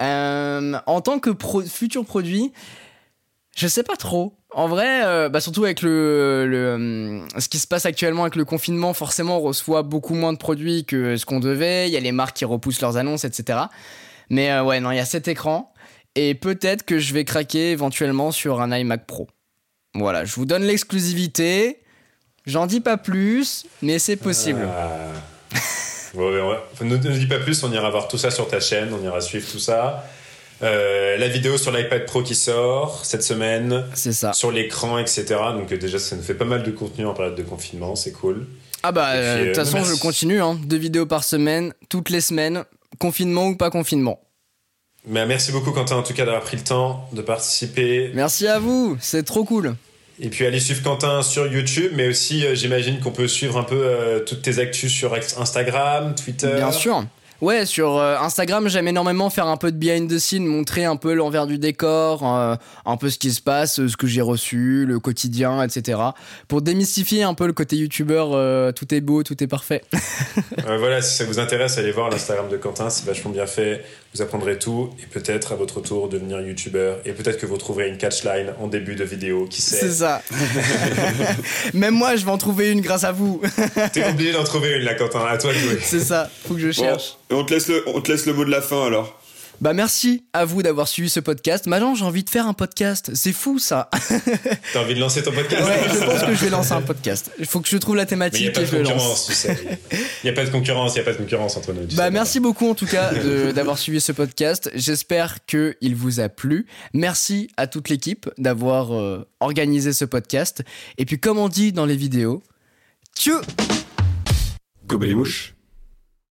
[SPEAKER 3] en tant que futur produit, Je sais pas trop. En vrai, euh, bah surtout avec le, le, euh, ce qui se passe actuellement avec le confinement, forcément on reçoit beaucoup moins de produits que ce qu'on devait. Il y a les marques qui repoussent leurs annonces, etc. Mais euh, ouais, non, il y a cet écran. Et peut-être que je vais craquer éventuellement sur un iMac Pro. Voilà, je vous donne l'exclusivité. J'en dis pas plus, mais c'est possible.
[SPEAKER 4] Ah. ouais, ouais. Ne, ne dis pas plus, on ira voir tout ça sur ta chaîne, on ira suivre tout ça. Euh, la vidéo sur l'iPad Pro qui sort cette semaine.
[SPEAKER 3] C'est ça.
[SPEAKER 4] Sur l'écran, etc. Donc euh, déjà, ça nous fait pas mal de contenu en période de confinement, c'est cool.
[SPEAKER 3] Ah bah, euh, de toute façon,
[SPEAKER 4] merci.
[SPEAKER 3] je continue. Hein. Deux vidéos par semaine, toutes les semaines, confinement ou pas confinement.
[SPEAKER 4] Mais merci beaucoup Quentin en tout cas d'avoir pris le temps de participer.
[SPEAKER 3] Merci à vous, c'est trop cool.
[SPEAKER 4] Et puis allez suivre Quentin sur YouTube, mais aussi euh, j'imagine qu'on peut suivre un peu euh, toutes tes actus sur Instagram, Twitter.
[SPEAKER 3] Bien sûr. Ouais, sur euh, Instagram, j'aime énormément faire un peu de behind the scene, montrer un peu l'envers du décor, euh, un peu ce qui se passe, euh, ce que j'ai reçu, le quotidien, etc. Pour démystifier un peu le côté youtubeur, euh, tout est beau, tout est parfait.
[SPEAKER 4] Euh, voilà, si ça vous intéresse, allez voir l'Instagram de Quentin, c'est vachement bien fait. Vous apprendrez tout et peut-être à votre tour devenir youtubeur. Et peut-être que vous trouverez une catchline en début de vidéo, qui
[SPEAKER 3] C'est
[SPEAKER 4] sait.
[SPEAKER 3] ça. Même moi, je vais en trouver une grâce à vous.
[SPEAKER 4] T'es obligé d'en trouver une là, Quentin, à toi de jouer.
[SPEAKER 3] C'est ça, faut que je
[SPEAKER 2] Bon,
[SPEAKER 3] cherche.
[SPEAKER 2] Et on te laisse le, on te laisse le mot de la fin alors.
[SPEAKER 3] Bah merci à vous d'avoir suivi ce podcast. Maintenant, j'ai envie de faire un podcast. C'est fou ça.
[SPEAKER 4] T'as envie de lancer ton podcast?
[SPEAKER 3] Ouais, je pense que je vais lancer un podcast. Il faut que je trouve la
[SPEAKER 4] Mais a
[SPEAKER 3] thématique
[SPEAKER 4] pas
[SPEAKER 3] et
[SPEAKER 4] de
[SPEAKER 3] je le lance.
[SPEAKER 4] concurrence, tu sais. Il n'y a pas de concurrence, il n'y a pas de concurrence entre nous.
[SPEAKER 3] Bah
[SPEAKER 4] sais.
[SPEAKER 3] merci beaucoup en tout cas d'avoir suivi ce podcast. J'espère que il vous a plu. Merci à toute l'équipe d'avoir euh, organisé ce podcast. Et puis comme on dit dans les vidéos, tchou
[SPEAKER 2] Gobelet mouche.